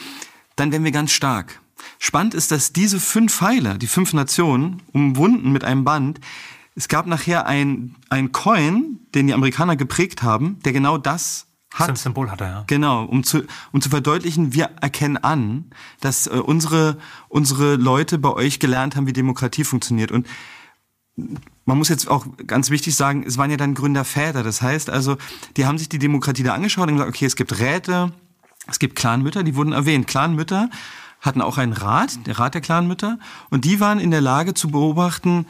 Dann wären wir ganz stark. Spannend ist, dass diese fünf Pfeile, die fünf Nationen, umwunden mit einem Band, es gab nachher ein, ein Coin, den die Amerikaner geprägt haben, der genau das hat. Das Symbol hat er, ja. Genau, um zu, um zu verdeutlichen, wir erkennen an, dass äh, unsere, unsere Leute bei euch gelernt haben, wie Demokratie funktioniert. Und man muss jetzt auch ganz wichtig sagen, es waren ja dann Gründerväter. Das heißt also, die haben sich die Demokratie da angeschaut und gesagt, okay, es gibt Räte, es gibt Clanmütter, die wurden erwähnt. Clanmütter hatten auch einen Rat, der Rat der Clanmütter, und die waren in der Lage zu beobachten,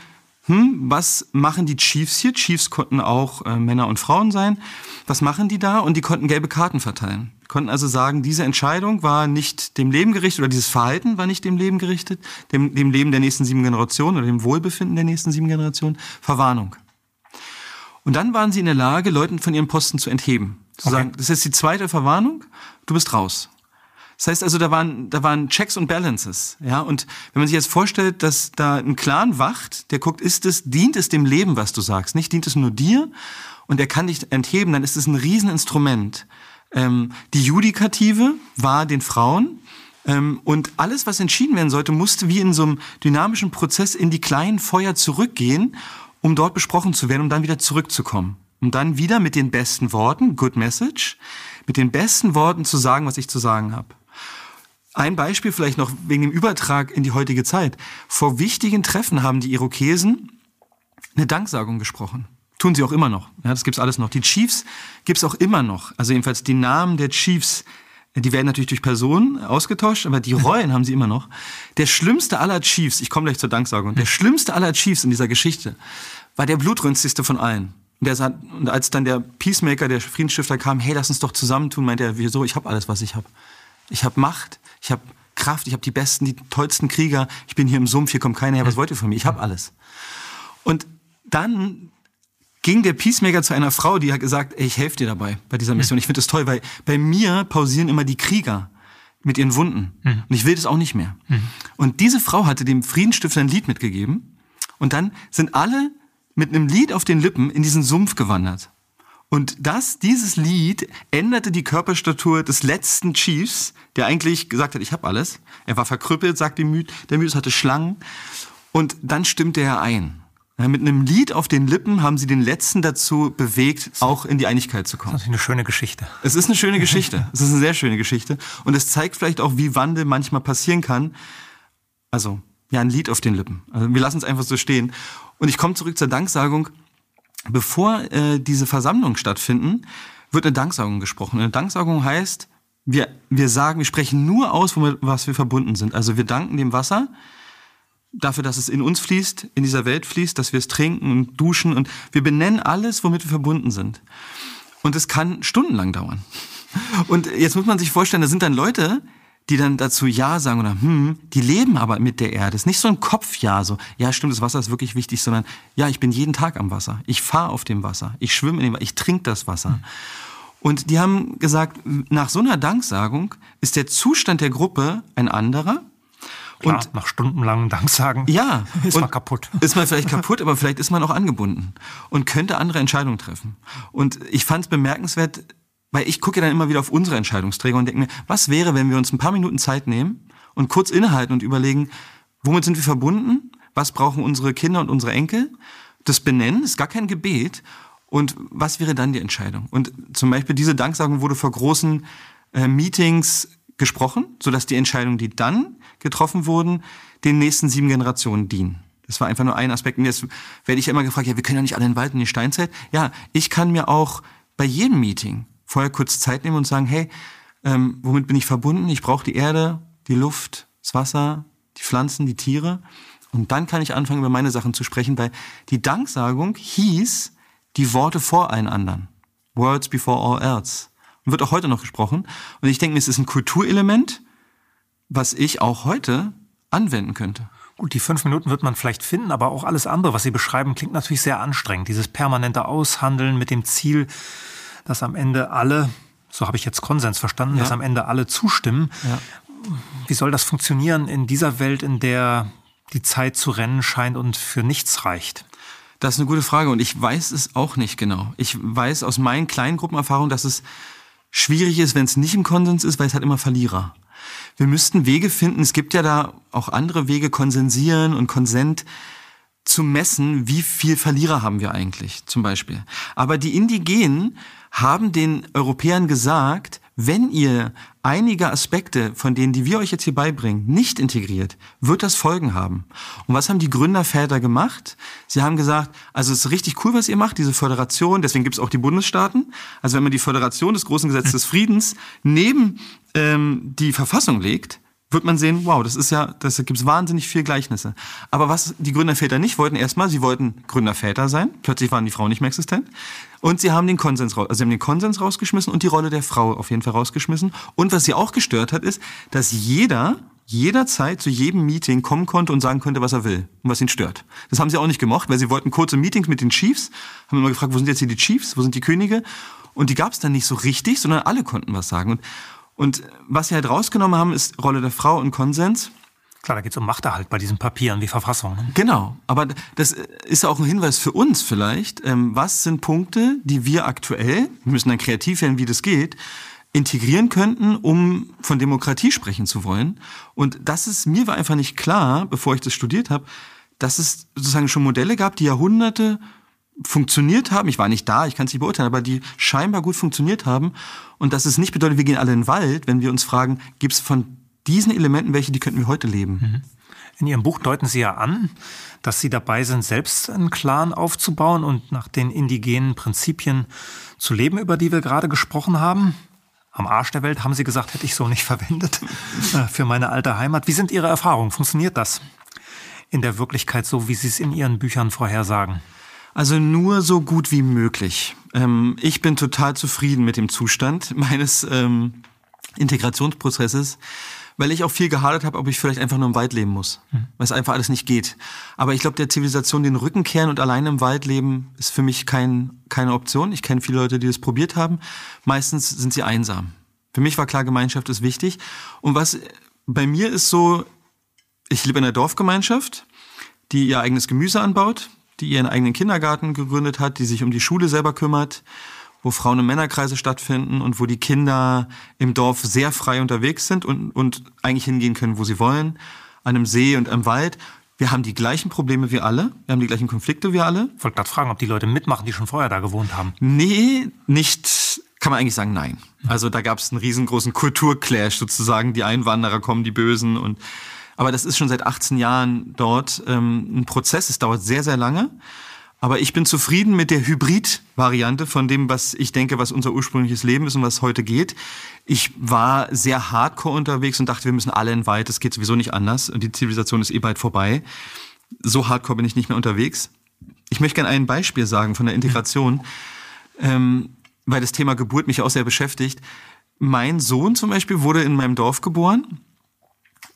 hm, was machen die Chiefs hier? Chiefs konnten auch äh, Männer und Frauen sein. Was machen die da? Und die konnten gelbe Karten verteilen. Konnten also sagen, diese Entscheidung war nicht dem Leben gerichtet oder dieses Verhalten war nicht dem Leben gerichtet, dem, dem Leben der nächsten sieben Generationen oder dem Wohlbefinden der nächsten sieben Generationen. Verwarnung. Und dann waren sie in der Lage, Leuten von ihren Posten zu entheben. Zu okay. sagen, das ist die zweite Verwarnung, du bist raus. Das heißt also, da waren, da waren Checks und Balances. Ja, und wenn man sich jetzt vorstellt, dass da ein Clan wacht, der guckt, ist es, dient es dem Leben, was du sagst? Nicht dient es nur dir und er kann dich entheben, dann ist es ein Rieseninstrument. Ähm, die Judikative war den Frauen, ähm, und alles, was entschieden werden sollte, musste wie in so einem dynamischen Prozess in die kleinen Feuer zurückgehen, um dort besprochen zu werden, um dann wieder zurückzukommen. Um dann wieder mit den besten Worten, good message, mit den besten Worten zu sagen, was ich zu sagen habe. Ein Beispiel vielleicht noch wegen dem Übertrag in die heutige Zeit. Vor wichtigen Treffen haben die Irokesen eine Danksagung gesprochen. Tun sie auch immer noch. Ja, das gibt's alles noch. Die Chiefs gibt's auch immer noch. Also jedenfalls die Namen der Chiefs, die werden natürlich durch Personen ausgetauscht, aber die <laughs> Rollen haben sie immer noch. Der schlimmste aller Chiefs, ich komme gleich zur Danksagung, der schlimmste aller Chiefs in dieser Geschichte war der blutrünstigste von allen. Und, der, und als dann der Peacemaker, der Friedensstifter kam, hey, lass uns doch zusammentun, meinte er, wieso? Ich habe alles, was ich habe. Ich habe Macht, ich habe Kraft, ich habe die besten, die tollsten Krieger, ich bin hier im Sumpf, hier kommt keiner her, was wollt ihr von mir? Ich habe alles. Und dann ging der Peacemaker zu einer Frau, die hat gesagt, ey, ich helfe dir dabei bei dieser Mission. Ich finde das toll, weil bei mir pausieren immer die Krieger mit ihren Wunden. Mhm. Und ich will das auch nicht mehr. Mhm. Und diese Frau hatte dem Friedensstifter ein Lied mitgegeben. Und dann sind alle mit einem Lied auf den Lippen in diesen Sumpf gewandert. Und das, dieses Lied änderte die Körperstatur des letzten Chiefs, der eigentlich gesagt hat, ich habe alles. Er war verkrüppelt, sagt der Mythos, hatte Schlangen. Und dann stimmte er ein. Mit einem Lied auf den Lippen haben sie den Letzten dazu bewegt, auch in die Einigkeit zu kommen. Das ist eine schöne Geschichte. Es ist eine schöne Geschichte. <laughs> es ist eine sehr schöne Geschichte. Und es zeigt vielleicht auch, wie Wandel manchmal passieren kann. Also, ja, ein Lied auf den Lippen. Also, wir lassen es einfach so stehen. Und ich komme zurück zur Danksagung. Bevor äh, diese Versammlungen stattfinden, wird eine Danksagung gesprochen. Eine Danksagung heißt, wir, wir sagen, wir sprechen nur aus, womit was wir verbunden sind. Also wir danken dem Wasser, dafür, dass es in uns fließt, in dieser Welt fließt, dass wir es trinken und duschen und wir benennen alles, womit wir verbunden sind. Und es kann stundenlang dauern. Und jetzt muss man sich vorstellen, da sind dann Leute, die dann dazu Ja sagen oder hm, die leben aber mit der Erde. Es ist nicht so ein Kopfja, so, ja stimmt, das Wasser ist wirklich wichtig, sondern ja, ich bin jeden Tag am Wasser. Ich fahre auf dem Wasser. Ich schwimme in dem Wasser. Ich trinke das Wasser. Und die haben gesagt, nach so einer Danksagung ist der Zustand der Gruppe ein anderer Klar, und nach stundenlangen Danksagen ja, <laughs> ist man kaputt. Ist man vielleicht kaputt, aber vielleicht ist man auch angebunden und könnte andere Entscheidungen treffen. Und ich fand es bemerkenswert, weil ich gucke dann immer wieder auf unsere Entscheidungsträger und denke mir, was wäre, wenn wir uns ein paar Minuten Zeit nehmen und kurz innehalten und überlegen, womit sind wir verbunden? Was brauchen unsere Kinder und unsere Enkel? Das Benennen ist gar kein Gebet. Und was wäre dann die Entscheidung? Und zum Beispiel diese Danksagung wurde vor großen äh, Meetings gesprochen, sodass die Entscheidungen, die dann getroffen wurden, den nächsten sieben Generationen dienen. Das war einfach nur ein Aspekt. Und jetzt werde ich immer gefragt, ja, wir können ja nicht alle in den Wald in die Steinzeit. Ja, ich kann mir auch bei jedem Meeting vorher kurz Zeit nehmen und sagen, hey, ähm, womit bin ich verbunden? Ich brauche die Erde, die Luft, das Wasser, die Pflanzen, die Tiere. Und dann kann ich anfangen, über meine Sachen zu sprechen, weil die Danksagung hieß die Worte vor allen anderen. Words before all else. Und wird auch heute noch gesprochen. Und ich denke mir, es ist ein Kulturelement, was ich auch heute anwenden könnte. Gut, die fünf Minuten wird man vielleicht finden, aber auch alles andere, was Sie beschreiben, klingt natürlich sehr anstrengend. Dieses permanente Aushandeln mit dem Ziel, dass am Ende alle, so habe ich jetzt Konsens verstanden, ja. dass am Ende alle zustimmen. Ja. Wie soll das funktionieren in dieser Welt, in der die Zeit zu rennen scheint und für nichts reicht? Das ist eine gute Frage und ich weiß es auch nicht genau. Ich weiß aus meinen kleinen Gruppenerfahrungen, dass es schwierig ist, wenn es nicht im Konsens ist, weil es hat immer Verlierer wir müssten Wege finden, es gibt ja da auch andere Wege, konsensieren und Konsent zu messen, wie viel Verlierer haben wir eigentlich, zum Beispiel. Aber die Indigenen haben den Europäern gesagt, wenn ihr einige Aspekte von denen, die wir euch jetzt hier beibringen, nicht integriert, wird das Folgen haben. Und was haben die Gründerväter gemacht? Sie haben gesagt, also es ist richtig cool, was ihr macht, diese Föderation, deswegen gibt es auch die Bundesstaaten. Also wenn man die Föderation des großen Gesetzes des Friedens neben ähm, die Verfassung legt, wird man sehen, wow, das ist ja, das gibt's wahnsinnig viel Gleichnisse. Aber was die Gründerväter nicht wollten, erstmal, sie wollten Gründerväter sein. Plötzlich waren die Frauen nicht mehr existent. Und sie haben den Konsens also sie haben den Konsens rausgeschmissen und die Rolle der Frau auf jeden Fall rausgeschmissen. Und was sie auch gestört hat, ist, dass jeder jederzeit zu jedem Meeting kommen konnte und sagen konnte, was er will und was ihn stört. Das haben sie auch nicht gemocht, weil sie wollten kurze Meetings mit den Chiefs, haben immer gefragt, wo sind jetzt hier die Chiefs, wo sind die Könige? Und die gab es dann nicht so richtig, sondern alle konnten was sagen. Und und was sie halt rausgenommen haben, ist Rolle der Frau und Konsens. Klar, da geht es um Machterhalt bei diesen Papieren wie Verfassung. Ne? Genau, aber das ist auch ein Hinweis für uns vielleicht. Ähm, was sind Punkte, die wir aktuell, wir müssen dann kreativ werden, wie das geht, integrieren könnten, um von Demokratie sprechen zu wollen. Und das ist, mir war einfach nicht klar, bevor ich das studiert habe, dass es sozusagen schon Modelle gab, die Jahrhunderte funktioniert haben. Ich war nicht da, ich kann es nicht beurteilen, aber die scheinbar gut funktioniert haben. Und dass es nicht bedeutet, wir gehen alle in den Wald, wenn wir uns fragen, gibt es von diesen Elementen welche, die könnten wir heute leben? Mhm. In Ihrem Buch deuten Sie ja an, dass Sie dabei sind, selbst einen Clan aufzubauen und nach den indigenen Prinzipien zu leben, über die wir gerade gesprochen haben. Am Arsch der Welt haben Sie gesagt, hätte ich so nicht <laughs> verwendet äh, für meine alte Heimat. Wie sind Ihre Erfahrungen? Funktioniert das in der Wirklichkeit so, wie Sie es in Ihren Büchern vorhersagen? Also nur so gut wie möglich. Ähm, ich bin total zufrieden mit dem Zustand <laughs> meines ähm, Integrationsprozesses, weil ich auch viel gehadert habe, ob ich vielleicht einfach nur im Wald leben muss, mhm. weil es einfach alles nicht geht. Aber ich glaube, der Zivilisation den Rücken kehren und alleine im Wald leben ist für mich kein, keine Option. Ich kenne viele Leute, die das probiert haben. Meistens sind sie einsam. Für mich war klar, Gemeinschaft ist wichtig. Und was bei mir ist so, ich lebe in einer Dorfgemeinschaft, die ihr eigenes Gemüse anbaut, die ihren eigenen Kindergarten gegründet hat, die sich um die Schule selber kümmert, wo Frauen- und Männerkreise stattfinden und wo die Kinder im Dorf sehr frei unterwegs sind und, und eigentlich hingehen können, wo sie wollen, an einem See und am Wald. Wir haben die gleichen Probleme wie alle. Wir haben die gleichen Konflikte wie alle. Ich wollte gerade fragen, ob die Leute mitmachen, die schon vorher da gewohnt haben. Nee, nicht, kann man eigentlich sagen, nein. Also da gab es einen riesengroßen Kulturclash sozusagen. Die Einwanderer kommen, die Bösen und aber das ist schon seit 18 Jahren dort ähm, ein Prozess. Es dauert sehr, sehr lange. Aber ich bin zufrieden mit der Hybrid-Variante von dem, was ich denke, was unser ursprüngliches Leben ist und was heute geht. Ich war sehr hardcore unterwegs und dachte, wir müssen alle in Wald, das geht sowieso nicht anders und die Zivilisation ist eh bald vorbei. So hardcore bin ich nicht mehr unterwegs. Ich möchte gerne ein Beispiel sagen von der Integration, ähm, weil das Thema Geburt mich auch sehr beschäftigt. Mein Sohn zum Beispiel wurde in meinem Dorf geboren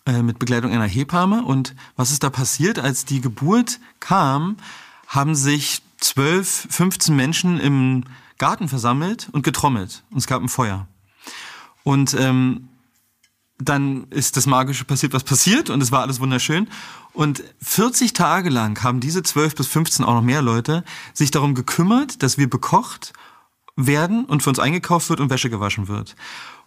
äh, mit Begleitung einer Hebamme. Und was ist da passiert? Als die Geburt kam, haben sich zwölf, 15 Menschen im Garten versammelt und getrommelt. Und es gab ein Feuer. Und ähm, dann ist das Magische passiert, was passiert, und es war alles wunderschön. Und 40 Tage lang haben diese 12 bis 15, auch noch mehr Leute, sich darum gekümmert, dass wir bekocht werden und für uns eingekauft wird und Wäsche gewaschen wird.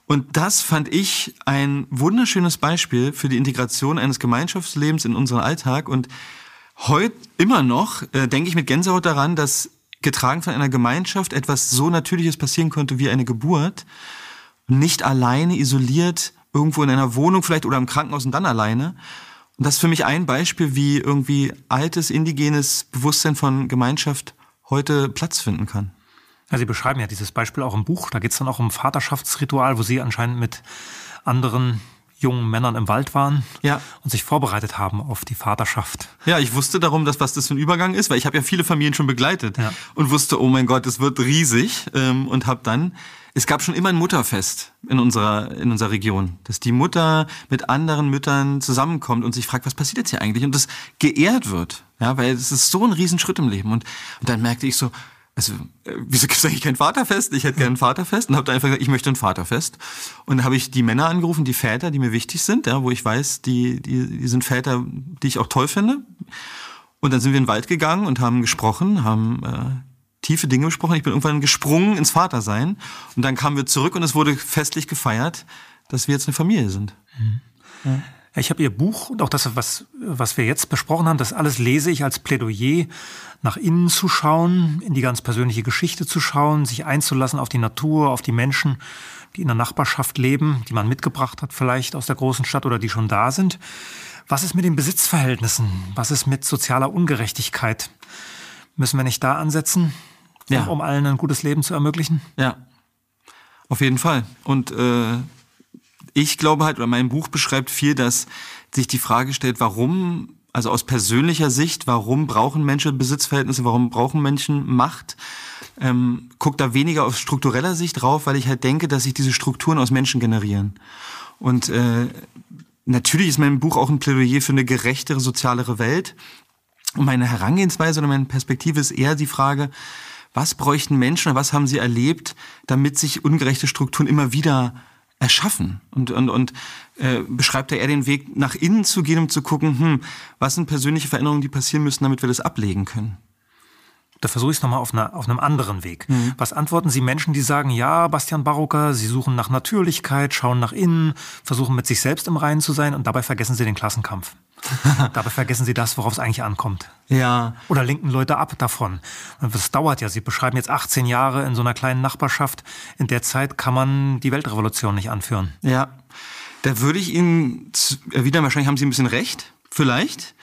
Und das fand ich ein wunderschönes Beispiel für die Integration eines Gemeinschaftslebens in unseren Alltag. Und heute immer noch äh, denke ich mit Gänsehaut daran, dass getragen von einer Gemeinschaft etwas so Natürliches passieren konnte wie eine Geburt. Nicht alleine, isoliert, irgendwo in einer Wohnung vielleicht oder im Krankenhaus und dann alleine. Und das ist für mich ein Beispiel, wie irgendwie altes, indigenes Bewusstsein von Gemeinschaft heute Platz finden kann. Ja, Sie beschreiben ja dieses Beispiel auch im Buch. Da geht es dann auch um Vaterschaftsritual, wo Sie anscheinend mit anderen jungen Männern im Wald waren ja. und sich vorbereitet haben auf die Vaterschaft. Ja, ich wusste darum, dass was das für ein Übergang ist, weil ich habe ja viele Familien schon begleitet Ja. und wusste, oh mein Gott, es wird riesig ähm, und habe dann es gab schon immer ein Mutterfest in unserer in unserer Region, dass die Mutter mit anderen Müttern zusammenkommt und sich fragt, was passiert jetzt hier eigentlich und das geehrt wird, ja, weil es ist so ein Riesenschritt im Leben und, und dann merkte ich so, also äh, wieso gibt es eigentlich kein Vaterfest? Ich hätte gerne ein Vaterfest und habe dann einfach gesagt, ich möchte ein Vaterfest. Und habe ich die Männer angerufen, die Väter, die mir wichtig sind, ja, wo ich weiß, die, die, die sind Väter, die ich auch toll finde. Und dann sind wir in den Wald gegangen und haben gesprochen, haben äh, tiefe Dinge besprochen. Ich bin irgendwann gesprungen ins Vatersein und dann kamen wir zurück und es wurde festlich gefeiert, dass wir jetzt eine Familie sind. Ja, Ich habe Ihr Buch und auch das, was, was wir jetzt besprochen haben, das alles lese ich als Plädoyer, nach innen zu schauen, in die ganz persönliche Geschichte zu schauen, sich einzulassen auf die Natur, auf die Menschen, die in der Nachbarschaft leben, die man mitgebracht hat vielleicht aus der großen Stadt oder die schon da sind. Was ist mit den Besitzverhältnissen? Was ist mit sozialer Ungerechtigkeit? Müssen wir nicht da ansetzen, um, Ja. um allen ein gutes Leben zu ermöglichen? Ja, auf jeden Fall. Und äh, ich glaube halt, oder mein Buch beschreibt viel, dass sich die Frage stellt, warum, also aus persönlicher Sicht, warum brauchen Menschen Besitzverhältnisse, warum brauchen Menschen Macht? Ähm, guckt da weniger aus struktureller Sicht drauf, weil ich halt denke, dass sich diese Strukturen aus Menschen generieren. Und äh, natürlich ist mein Buch auch ein Plädoyer für eine gerechtere, sozialere Welt. Und meine Herangehensweise oder meine Perspektive ist eher die Frage, was bräuchten Menschen was haben sie erlebt, damit sich ungerechte Strukturen immer wieder erschaffen? Und, und, und äh, beschreibt er eher den Weg, nach innen zu gehen, um zu gucken, hm, was sind persönliche Veränderungen, die passieren müssen, damit wir das ablegen können? Da versuche ich es nochmal auf, einer- auf einem anderen Weg. Was antworten Sie Menschen, die sagen, ja, Bastian Barocker, Sie suchen nach Natürlichkeit, schauen nach innen, versuchen mit sich selbst im Reinen zu sein und dabei vergessen Sie den Klassenkampf. <laughs> dabei vergessen Sie das, worauf es eigentlich ankommt. Ja, Oder lenken Leute ab davon. Und das dauert ja. Sie beschreiben jetzt 18 Jahre in so einer kleinen Nachbarschaft. In der Zeit kann man die Weltrevolution nicht anführen. Ja, da würde ich Ihnen erwidern, wahrscheinlich haben Sie ein bisschen recht, vielleicht.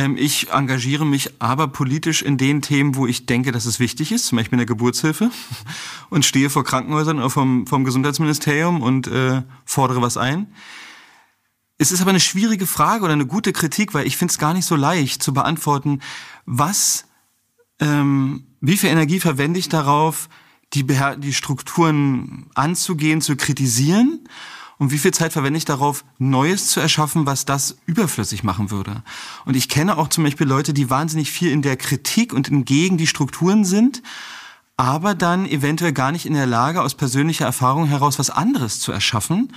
Ähm, ich engagiere mich aber politisch in den Themen, wo ich denke, dass es wichtig ist, zum Beispiel in der Geburtshilfe <laughs> und stehe vor Krankenhäusern oder vom, vom Gesundheitsministerium und äh, fordere was ein. Es ist aber eine schwierige Frage oder eine gute Kritik, weil ich finde es gar nicht so leicht zu beantworten, was ähm, wie viel Energie verwende ich darauf, die, Beher die Strukturen anzugehen, zu kritisieren? Und wie viel Zeit verwende ich darauf, Neues zu erschaffen, was das überflüssig machen würde? Und ich kenne auch zum Beispiel Leute, die wahnsinnig viel in der Kritik und in gegen die Strukturen sind, aber dann eventuell gar nicht in der Lage, aus persönlicher Erfahrung heraus was anderes zu erschaffen.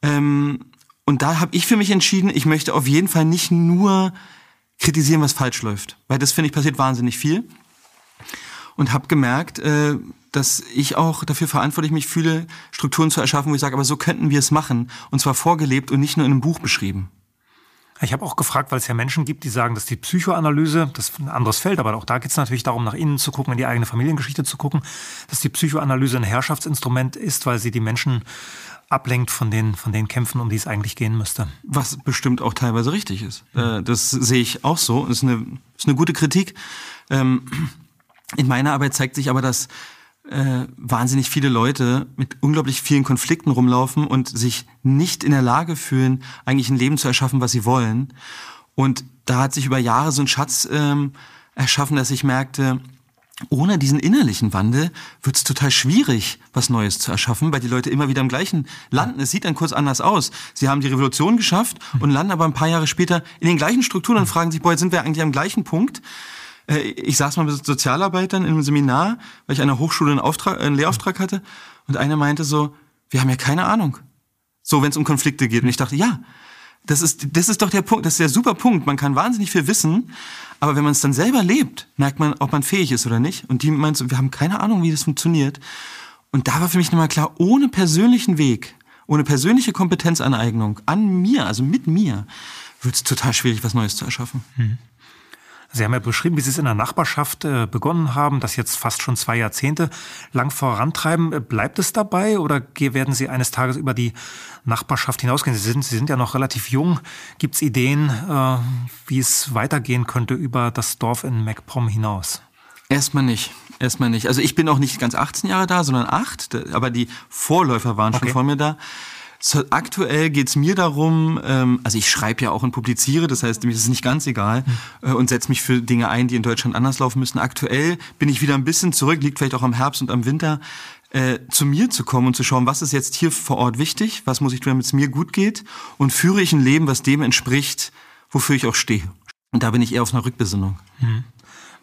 Ähm, und da habe ich für mich entschieden, ich möchte auf jeden Fall nicht nur kritisieren, was falsch läuft. Weil das, finde ich, passiert wahnsinnig viel. Und habe gemerkt, äh, dass ich auch dafür verantwortlich mich fühle, Strukturen zu erschaffen, wo ich sage, aber so könnten wir es machen. Und zwar vorgelebt und nicht nur in einem Buch beschrieben. Ich habe auch gefragt, weil es ja Menschen gibt, die sagen, dass die Psychoanalyse, das ist ein anderes Feld, aber auch da geht es natürlich darum, nach innen zu gucken, in die eigene Familiengeschichte zu gucken, dass die Psychoanalyse ein Herrschaftsinstrument ist, weil sie die Menschen ablenkt von den, von den Kämpfen, um die es eigentlich gehen müsste. Was bestimmt auch teilweise richtig ist. Mhm. Das sehe ich auch so. Das ist eine, ist eine gute Kritik. Ähm, in meiner Arbeit zeigt sich aber, dass äh, wahnsinnig viele Leute mit unglaublich vielen Konflikten rumlaufen und sich nicht in der Lage fühlen, eigentlich ein Leben zu erschaffen, was sie wollen. Und da hat sich über Jahre so ein Schatz ähm, erschaffen, dass ich merkte, ohne diesen innerlichen Wandel wird es total schwierig, was Neues zu erschaffen, weil die Leute immer wieder im gleichen landen. Es sieht dann kurz anders aus. Sie haben die Revolution geschafft und landen aber ein paar Jahre später in den gleichen Strukturen und fragen sich, boah, jetzt sind wir eigentlich am gleichen Punkt. Äh, ich saß mal mit Sozialarbeitern in einem Seminar, weil ich an der Hochschule einen, Auftrag, einen Lehrauftrag hatte. Und einer meinte so, wir haben ja keine Ahnung. So, wenn es um Konflikte geht. Und ich dachte, ja, das ist, das ist doch der Punkt, das ist der super Punkt. Man kann wahnsinnig viel wissen, aber wenn man es dann selber lebt, merkt man, ob man fähig ist oder nicht. Und die meint so, wir haben keine Ahnung, wie das funktioniert. Und da war für mich nochmal klar, ohne persönlichen Weg, ohne persönliche Kompetenzaneignung an mir, also mit mir, wird es total schwierig, was Neues zu erschaffen. Mhm. Sie haben ja beschrieben, wie Sie es in der Nachbarschaft äh, begonnen haben, das jetzt fast schon zwei Jahrzehnte lang vorantreiben. Äh, bleibt es dabei oder werden Sie eines Tages über die Nachbarschaft hinausgehen? Sie sind, Sie sind ja noch relativ jung. Gibt es Ideen, äh, wie es weitergehen könnte über das Dorf in MacPom hinaus? Erstmal nicht. Erstmal nicht. Also ich bin auch nicht ganz 18 Jahre da, sondern acht, aber die Vorläufer waren okay. schon vor mir da. So, aktuell geht's mir darum, ähm, also ich schreibe ja auch und publiziere, das heißt, mir ist es nicht ganz egal äh, und setze mich für Dinge ein, die in Deutschland anders laufen müssen. Aktuell bin ich wieder ein bisschen zurück, liegt vielleicht auch am Herbst und am Winter, äh, zu mir zu kommen und zu schauen, was ist jetzt hier vor Ort wichtig, was muss ich tun, damit es mir gut geht und führe ich ein Leben, was dem entspricht, wofür ich auch stehe. Und da bin ich eher auf einer Rückbesinnung. Hm.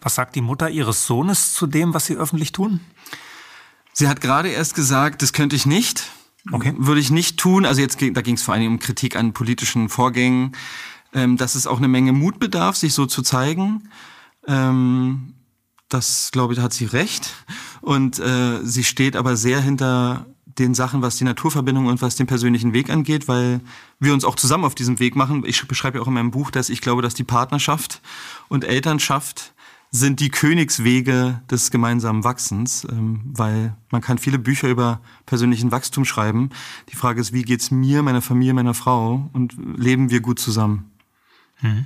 Was sagt die Mutter Ihres Sohnes zu dem, was Sie öffentlich tun? Sie hat gerade erst gesagt, das könnte ich nicht. Okay. Würde ich nicht tun. Also jetzt, da ging es vor allem um Kritik an politischen Vorgängen, ähm, dass es auch eine Menge Mut bedarf, sich so zu zeigen. Ähm, das, glaube ich, hat sie recht. Und äh, sie steht aber sehr hinter den Sachen, was die Naturverbindung und was den persönlichen Weg angeht, weil wir uns auch zusammen auf diesem Weg machen. Ich beschreibe ja auch in meinem Buch, dass ich glaube, dass die Partnerschaft und Elternschaft sind die Königswege des gemeinsamen Wachsens, ähm, weil man kann viele Bücher über persönlichen Wachstum schreiben. Die Frage ist, wie geht's mir, meiner Familie, meiner Frau und leben wir gut zusammen? Mhm.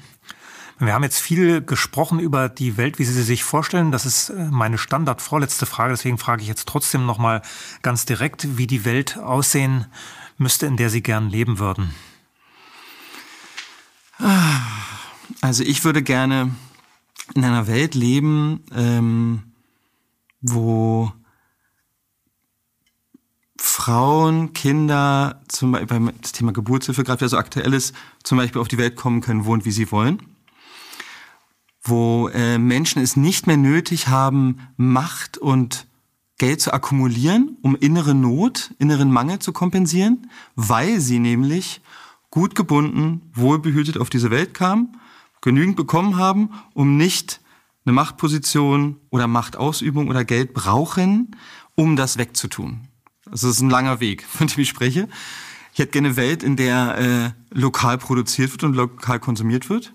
Wir haben jetzt viel gesprochen über die Welt, wie Sie sie sich vorstellen. Das ist äh, meine Standard vorletzte Frage. Deswegen frage ich jetzt trotzdem noch mal ganz direkt, wie die Welt aussehen müsste, in der Sie gern leben würden. Also ich würde gerne in einer Welt leben, ähm, wo Frauen, Kinder, zum Beispiel das Thema Geburtshilfe gerade wieder so aktuell ist, zum Beispiel auf die Welt kommen können, wo und wie sie wollen. Wo äh, Menschen es nicht mehr nötig haben, Macht und Geld zu akkumulieren, um innere Not, inneren Mangel zu kompensieren, weil sie nämlich gut gebunden, wohlbehütet auf diese Welt kamen genügend bekommen haben, um nicht eine Machtposition oder Machtausübung oder Geld brauchen, um das wegzutun. Das ist ein langer Weg, <laughs> von dem ich spreche. Ich hätte gerne eine Welt, in der äh, lokal produziert wird und lokal konsumiert wird.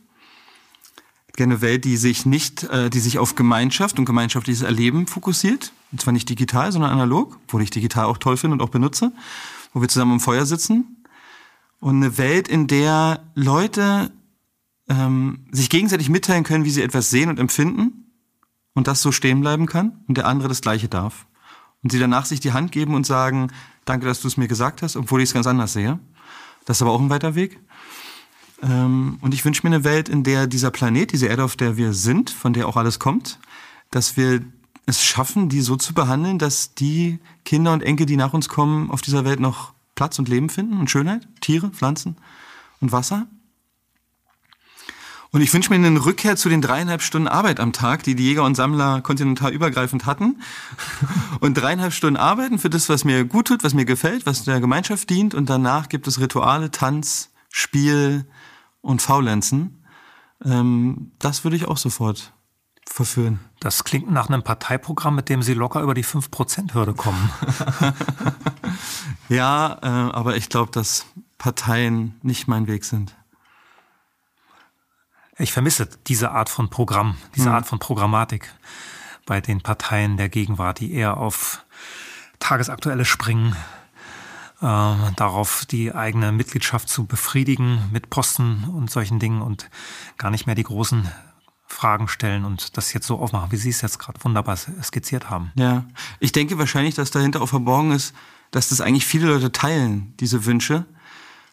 Ich hätte gerne eine Welt, die sich nicht, äh, die sich auf Gemeinschaft und gemeinschaftliches Erleben fokussiert. Und zwar nicht digital, sondern analog, wo ich digital auch toll finde und auch benutze, wo wir zusammen am Feuer sitzen. Und eine Welt, in der Leute ähm, sich gegenseitig mitteilen können, wie sie etwas sehen und empfinden und das so stehen bleiben kann und der andere das Gleiche darf. Und sie danach sich die Hand geben und sagen, danke, dass du es mir gesagt hast, obwohl ich es ganz anders sehe. Das ist aber auch ein weiter Weg. Ähm, und ich wünsche mir eine Welt, in der dieser Planet, diese Erde, auf der wir sind, von der auch alles kommt, dass wir es schaffen, die so zu behandeln, dass die Kinder und Enkel, die nach uns kommen, auf dieser Welt noch Platz und Leben finden und Schönheit, Tiere, Pflanzen und Wasser. Und ich wünsche mir eine Rückkehr zu den dreieinhalb Stunden Arbeit am Tag, die die Jäger und Sammler kontinentalübergreifend hatten. <laughs> Und dreieinhalb Stunden arbeiten für das, was mir gut tut, was mir gefällt, was der Gemeinschaft dient. Und danach gibt es Rituale, Tanz, Spiel und Faulenzen. Ähm, das würde ich auch sofort verführen. Das klingt nach einem Parteiprogramm, mit dem Sie locker über die 5%-Hürde kommen. <laughs> ja, äh, aber ich glaube, dass Parteien nicht mein Weg sind. Ich vermisse diese Art von Programm, diese mhm. Art von Programmatik bei den Parteien der Gegenwart, die eher auf Tagesaktuelle springen, äh, darauf die eigene Mitgliedschaft zu befriedigen mit Posten und solchen Dingen und gar nicht mehr die großen Fragen stellen und das jetzt so aufmachen, wie Sie es jetzt gerade wunderbar skizziert haben. Ja, ich denke wahrscheinlich, dass dahinter auch verborgen ist, dass das eigentlich viele Leute teilen, diese Wünsche.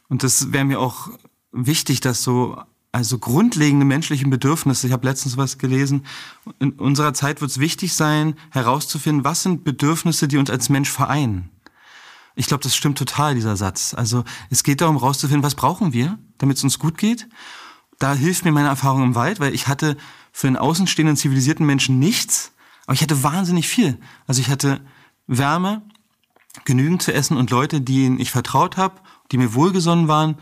Und das wäre mir auch wichtig, dass so also grundlegende menschliche Bedürfnisse, ich habe letztens was gelesen, in unserer Zeit wird es wichtig sein, herauszufinden, was sind Bedürfnisse, die uns als Mensch vereinen. Ich glaube, das stimmt total, dieser Satz. Also es geht darum, herauszufinden, was brauchen wir, damit es uns gut geht. Da hilft mir meine Erfahrung im Wald, weil ich hatte für einen außenstehenden zivilisierten Menschen nichts, aber ich hatte wahnsinnig viel. Also ich hatte Wärme, genügend zu essen und Leute, denen ich vertraut habe, die mir wohlgesonnen waren.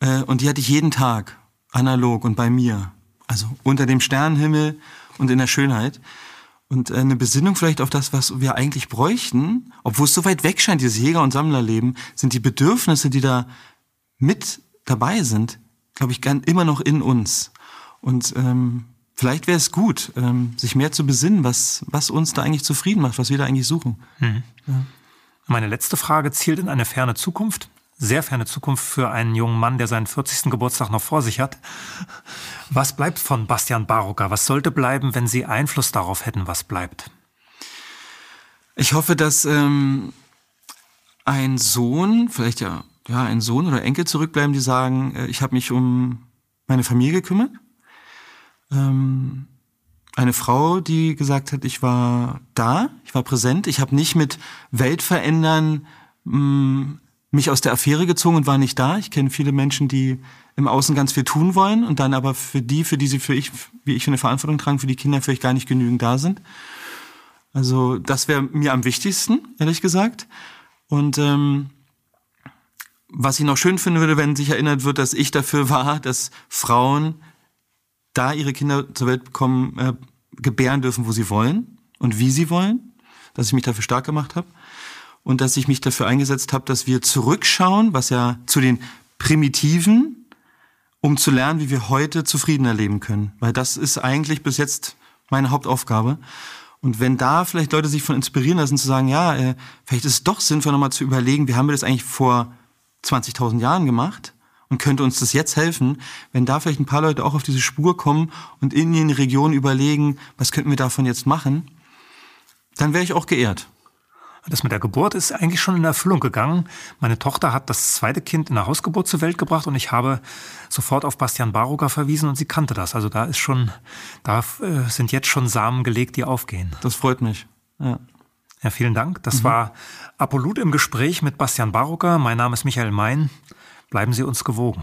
Äh, und die hatte ich jeden Tag, analog und bei mir. Also unter dem Sternenhimmel und in der Schönheit. Und äh, eine Besinnung vielleicht auf das, was wir eigentlich bräuchten, obwohl es so weit weg scheint, dieses Jäger- und Sammlerleben, sind die Bedürfnisse, die da mit dabei sind, glaube ich, immer noch in uns. Und ähm, vielleicht wäre es gut, ähm, sich mehr zu besinnen, was, was uns da eigentlich zufrieden macht, was wir da eigentlich suchen. Mhm. Ja. Meine letzte Frage zielt in eine ferne Zukunft. Sehr ferne Zukunft für einen jungen Mann, der seinen 40. Geburtstag noch vor sich hat. Was bleibt von Bastian Barocker? Was sollte bleiben, wenn Sie Einfluss darauf hätten, was bleibt? Ich hoffe, dass ähm, ein Sohn, vielleicht ja, ja, ein Sohn oder Enkel zurückbleiben, die sagen, äh, ich habe mich um meine Familie gekümmert ähm, eine Frau, die gesagt hat, ich war da, ich war präsent, ich habe nicht mit Weltverändern mh, mm, mich aus der Affäre gezogen und war nicht da. Ich kenne viele Menschen, die im Außen ganz viel tun wollen und dann aber für die, für die sie für ich, wie ich eine Verantwortung tragen, für die Kinder vielleicht gar nicht genügend da sind. Also das wäre mir am wichtigsten, ehrlich gesagt. Und ähm, was ich noch schön finden würde, wenn sich erinnert wird, dass ich dafür <laughs> war, dass Frauen da ihre Kinder zur Welt bekommen, äh, gebären dürfen, wo sie wollen und wie sie wollen, dass ich mich dafür stark gemacht habe und dass ich mich dafür eingesetzt habe, dass wir zurückschauen, was ja zu den Primitiven, um zu lernen, wie wir heute zufriedener leben können. Weil das ist eigentlich bis jetzt meine Hauptaufgabe. Und wenn da vielleicht Leute sich von inspirieren lassen, zu sagen, ja, äh, vielleicht ist es doch sinnvoll, nochmal zu überlegen, wie haben wir das eigentlich vor 20.000 Jahren gemacht? und könnte uns das jetzt helfen, wenn da vielleicht ein paar Leute auch auf diese Spur kommen und in den Regionen überlegen, was könnten wir davon jetzt machen, dann wäre ich auch geehrt. Das mit der Geburt ist eigentlich schon in Erfüllung gegangen. Meine Tochter hat das zweite Kind in der Hausgeburt zur Welt gebracht und ich habe sofort auf Bastian Barucker verwiesen und sie kannte das. Also da ist schon, da äh, sind jetzt schon Samen gelegt, die aufgehen. Das freut mich. Ja. Ja, vielen Dank. Das mhm. war Apollut im Gespräch mit Bastian Barucker. Mein Name ist Michael Mein. Bleiben Sie uns gewogen.